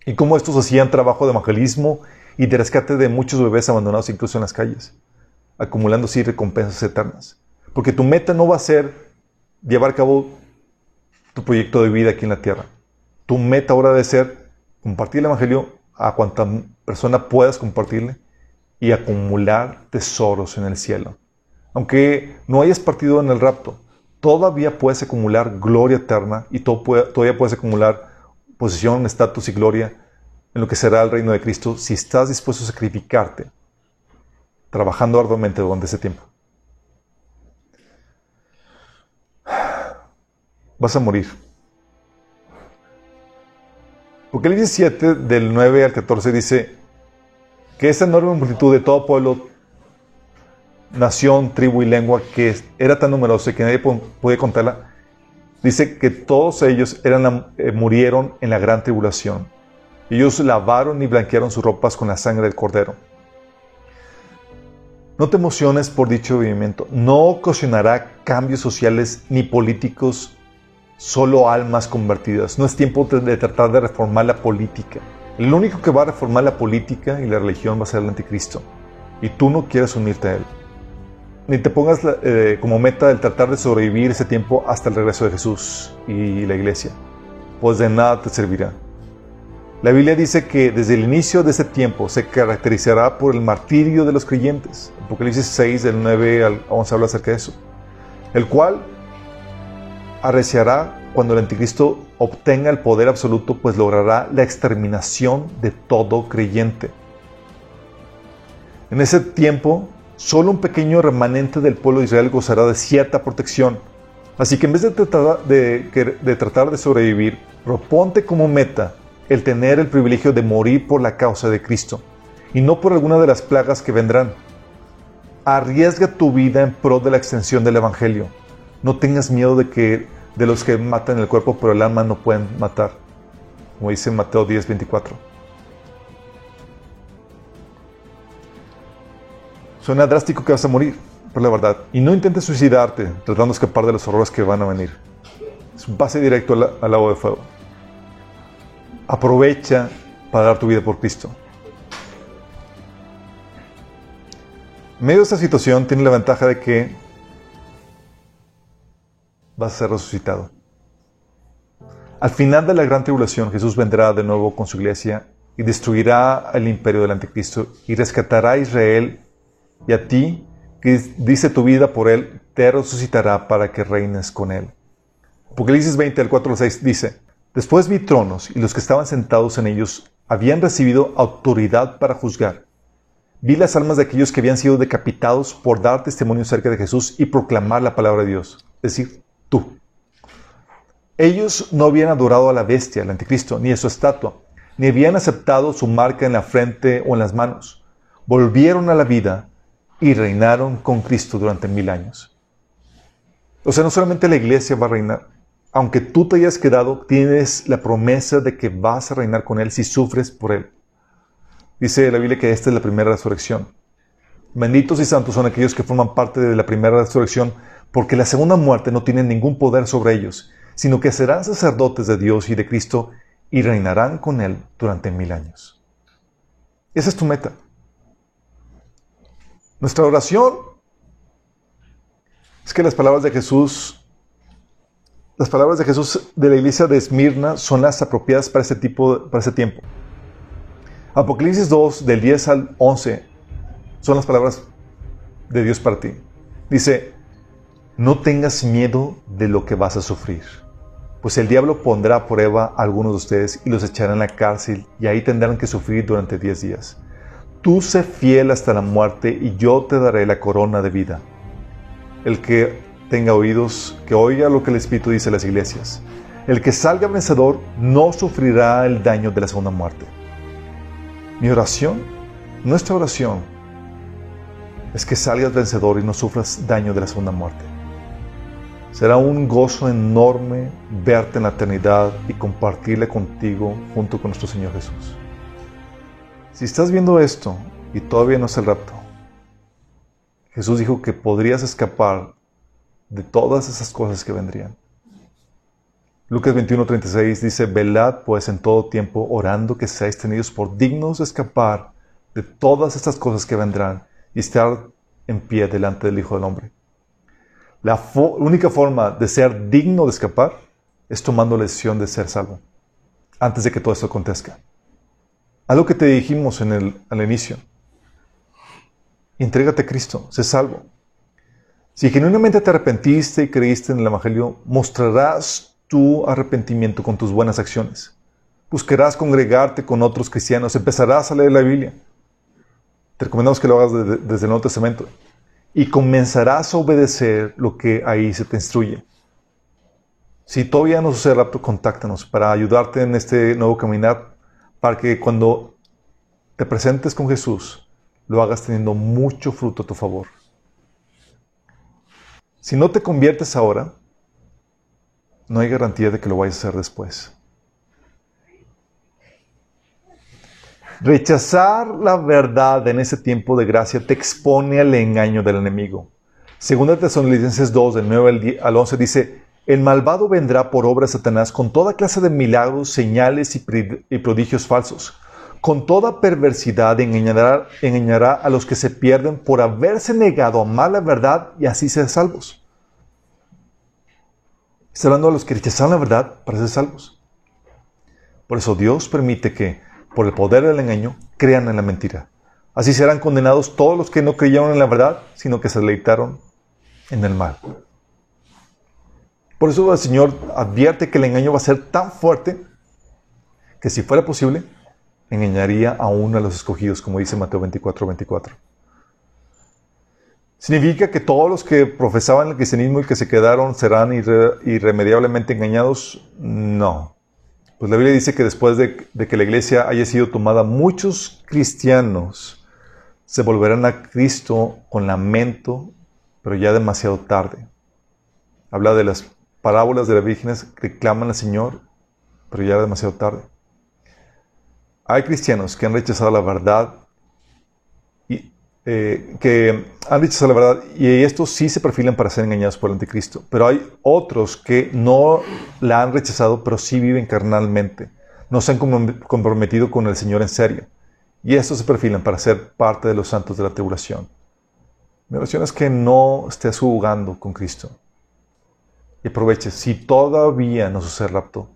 Y cómo estos hacían trabajo de evangelismo y de rescate de muchos bebés abandonados incluso en las calles acumulando así recompensas eternas. Porque tu meta no va a ser llevar a cabo tu proyecto de vida aquí en la tierra. Tu meta ahora debe ser compartir el Evangelio a cuanta persona puedas compartirle y acumular tesoros en el cielo. Aunque no hayas partido en el rapto, todavía puedes acumular gloria eterna y todavía puedes acumular posición, estatus y gloria en lo que será el reino de Cristo si estás dispuesto a sacrificarte, trabajando arduamente durante ese tiempo. Vas a morir. Porque el 17 del 9 al 14 dice que esa enorme multitud de todo pueblo, nación, tribu y lengua que era tan numerosa que nadie podía contarla, dice que todos ellos eh, murieron en la gran tribulación. Ellos lavaron y blanquearon sus ropas con la sangre del cordero. No te emociones por dicho movimiento. No ocasionará cambios sociales ni políticos solo almas convertidas. No es tiempo de tratar de reformar la política. El único que va a reformar la política y la religión va a ser el anticristo. Y tú no quieres unirte a él. Ni te pongas eh, como meta el tratar de sobrevivir ese tiempo hasta el regreso de Jesús y la iglesia. Pues de nada te servirá. La Biblia dice que desde el inicio de ese tiempo se caracterizará por el martirio de los creyentes. Apocalipsis 6, del 9 al 11 habla acerca de eso. El cual arreciará cuando el anticristo obtenga el poder absoluto, pues logrará la exterminación de todo creyente. En ese tiempo, solo un pequeño remanente del pueblo de Israel gozará de cierta protección. Así que en vez de tratar de, tratar de sobrevivir, proponte como meta el tener el privilegio de morir por la causa de Cristo y no por alguna de las plagas que vendrán. Arriesga tu vida en pro de la extensión del Evangelio. No tengas miedo de que de los que matan el cuerpo, pero el alma no pueden matar. Como dice Mateo 10, 24. Suena drástico que vas a morir, por la verdad. Y no intentes suicidarte tratando de escapar de los horrores que van a venir. Es un pase directo al, al agua de fuego. Aprovecha para dar tu vida por Cristo. En medio de esta situación tiene la ventaja de que vas a ser resucitado. Al final de la gran tribulación, Jesús vendrá de nuevo con su iglesia y destruirá el imperio del anticristo y rescatará a Israel y a ti, que dice tu vida por él, te resucitará para que reines con él. Apocalipsis 20, al 4 al 6 dice, Después vi tronos y los que estaban sentados en ellos habían recibido autoridad para juzgar. Vi las almas de aquellos que habían sido decapitados por dar testimonio cerca de Jesús y proclamar la palabra de Dios, es decir, tú. Ellos no habían adorado a la bestia, al anticristo, ni a su estatua, ni habían aceptado su marca en la frente o en las manos. Volvieron a la vida y reinaron con Cristo durante mil años. O sea, no solamente la iglesia va a reinar, aunque tú te hayas quedado, tienes la promesa de que vas a reinar con Él si sufres por Él. Dice la Biblia que esta es la primera resurrección. Benditos y santos son aquellos que forman parte de la primera resurrección, porque la segunda muerte no tiene ningún poder sobre ellos, sino que serán sacerdotes de Dios y de Cristo y reinarán con Él durante mil años. Esa es tu meta. Nuestra oración es que las palabras de Jesús, las palabras de Jesús de la iglesia de Esmirna son las apropiadas para ese, tipo, para ese tiempo. Apocalipsis 2, del 10 al 11, son las palabras de Dios para ti. Dice, no tengas miedo de lo que vas a sufrir, pues el diablo pondrá a prueba a algunos de ustedes y los echará en la cárcel y ahí tendrán que sufrir durante diez días. Tú sé fiel hasta la muerte y yo te daré la corona de vida. El que tenga oídos, que oiga lo que el Espíritu dice a las iglesias. El que salga vencedor no sufrirá el daño de la segunda muerte. Mi oración, nuestra oración, es que salgas vencedor y no sufras daño de la segunda muerte. Será un gozo enorme verte en la eternidad y compartirle contigo junto con nuestro Señor Jesús. Si estás viendo esto y todavía no es el rapto, Jesús dijo que podrías escapar de todas esas cosas que vendrían. Lucas 21:36 dice, velad pues en todo tiempo orando que seáis tenidos por dignos de escapar de todas estas cosas que vendrán y estar en pie delante del Hijo del Hombre. La única forma de ser digno de escapar es tomando la decisión de ser salvo, antes de que todo esto acontezca. Algo que te dijimos en el, al inicio. entrégate a Cristo, sé salvo. Si genuinamente te arrepentiste y creíste en el Evangelio, mostrarás tu arrepentimiento con tus buenas acciones. Buscarás congregarte con otros cristianos, empezarás a leer la Biblia. Te recomendamos que lo hagas desde, el Nuevo Testamento. Y comenzarás a obedecer lo que ahí se te instruye. Si todavía no sucede contáctanos para ayudarte en este nuevo caminar, para que cuando te presentes con Jesús, lo hagas teniendo mucho fruto a tu favor. Si no te conviertes ahora, no hay garantía de que lo vayas a hacer después. Rechazar la verdad en ese tiempo de gracia te expone al engaño del enemigo. Segunda Tesalonicenses 2, del 9 al 11 dice, el malvado vendrá por obra de Satanás con toda clase de milagros, señales y prodigios falsos. Con toda perversidad engañará, engañará a los que se pierden por haberse negado a amar la verdad y así ser salvos. Está hablando a los que rechazaron la verdad para ser salvos. Por eso Dios permite que por el poder del engaño, crean en la mentira. Así serán condenados todos los que no creyeron en la verdad, sino que se deleitaron en el mal. Por eso el Señor advierte que el engaño va a ser tan fuerte que si fuera posible, engañaría aún a los escogidos, como dice Mateo 24, 24. ¿Significa que todos los que profesaban el cristianismo y que se quedaron serán irremediablemente engañados? No. Pues la Biblia dice que después de, que la iglesia haya sido tomada, muchos cristianos se volverán a Cristo con lamento, pero ya demasiado tarde. Habla de las parábolas de las vírgenes que claman al Señor, pero ya demasiado tarde. Hay cristianos que han rechazado la verdad eh, que han rechazado la verdad y estos sí se perfilan para ser engañados por el anticristo. Pero hay otros que no la han rechazado, pero sí viven carnalmente. No se han comprometido con el Señor en serio. Y estos se perfilan para ser parte de los santos de la tribulación. Mi oración es que no estés jugando con Cristo. Y aproveches, si todavía no sucede rapto,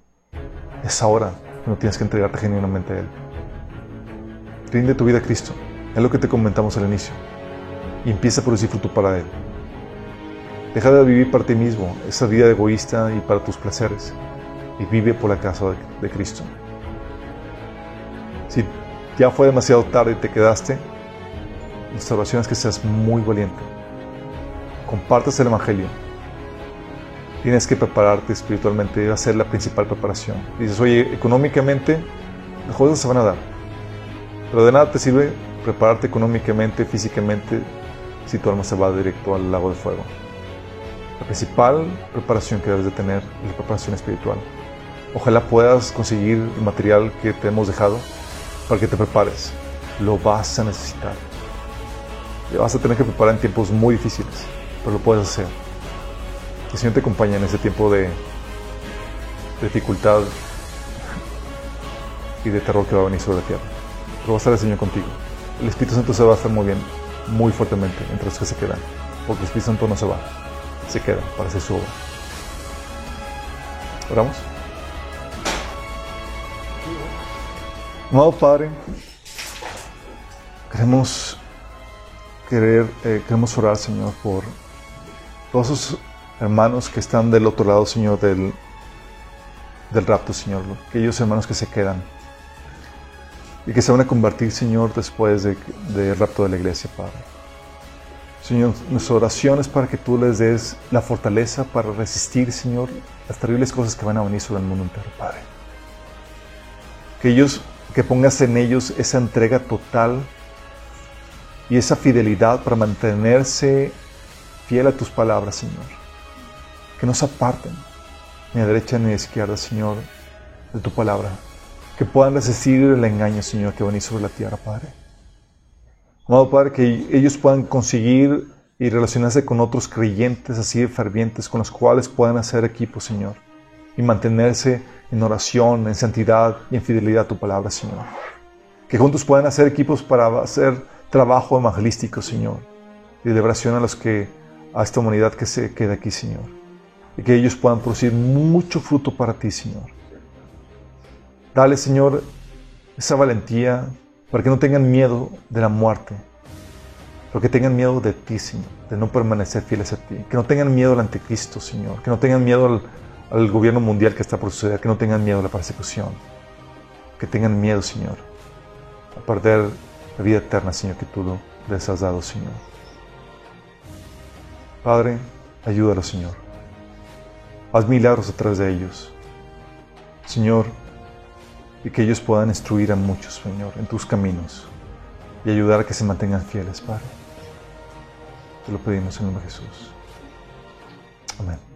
es ahora no tienes que entregarte genuinamente a Él. Rinde tu vida a Cristo. Es lo que te comentamos al inicio. Y empieza a producir fruto para Él. Deja de vivir para ti mismo, esa vida egoísta y para tus placeres. Y vive por la casa de, Cristo. Si ya fue demasiado tarde y te quedaste, nuestra oración es que seas muy valiente. Compartas el Evangelio. Tienes que prepararte espiritualmente, debe ser la principal preparación. Dices, oye, económicamente, las cosas se van a dar. Pero de nada te sirve prepararte económicamente, físicamente, si tu alma se va directo al lago de fuego. La principal preparación que debes de tener es la preparación espiritual. Ojalá puedas conseguir el material que te hemos dejado para que te prepares. Lo vas a necesitar. Te vas a tener que preparar en tiempos muy difíciles, pero lo puedes hacer. El Señor te acompañe en ese tiempo de, dificultad y de terror que va a venir sobre la tierra. Pero va a estar el Señor contigo el Espíritu Santo se va a estar moviendo muy fuertemente entre los que se quedan, porque el Espíritu Santo no se va, se queda para hacer su obra. Oramos. Amado Padre, queremos querer, eh, queremos orar, Señor, por todos esos hermanos que están del otro lado, Señor, del, del rapto, Señor, aquellos hermanos que se quedan y que se van a convertir, Señor, después del de rapto de la iglesia, Padre. Señor, nuestra oración es para que tú les des la fortaleza para resistir, Señor, las terribles cosas que van a venir sobre el mundo entero, Padre. Que ellos, que pongas en ellos esa entrega total y esa fidelidad para mantenerse fiel a tus palabras, Señor. Que no se aparten ni a derecha ni a izquierda, Señor, de tu palabra que puedan resistir el engaño, Señor, que venir sobre la tierra, Padre. Amado Padre, que ellos puedan conseguir y relacionarse con otros creyentes así de fervientes, con los cuales puedan hacer equipo, Señor, y mantenerse en oración, en santidad y en fidelidad a tu palabra, Señor. Que juntos puedan hacer equipos para hacer trabajo evangelístico, Señor, y de oración a los que, a esta humanidad que se queda aquí, Señor. Y que ellos puedan producir mucho fruto para ti, Señor Dale, Señor, esa valentía para que no tengan miedo de la muerte. pero que tengan miedo de ti, Señor, de no permanecer fieles a ti, que no tengan miedo al anticristo, Señor, que no tengan miedo al, al gobierno mundial que está por suceder, que no tengan miedo a la persecución, que tengan miedo, Señor, a perder la vida eterna, Señor, que tú les has dado, Señor. Padre, ayúdalos, Señor. Haz milagros a través de ellos. Señor, y que ellos puedan instruir a muchos, Señor, en tus caminos y ayudar a que se mantengan fieles, Padre. Te lo pedimos en nombre de Jesús. Amén.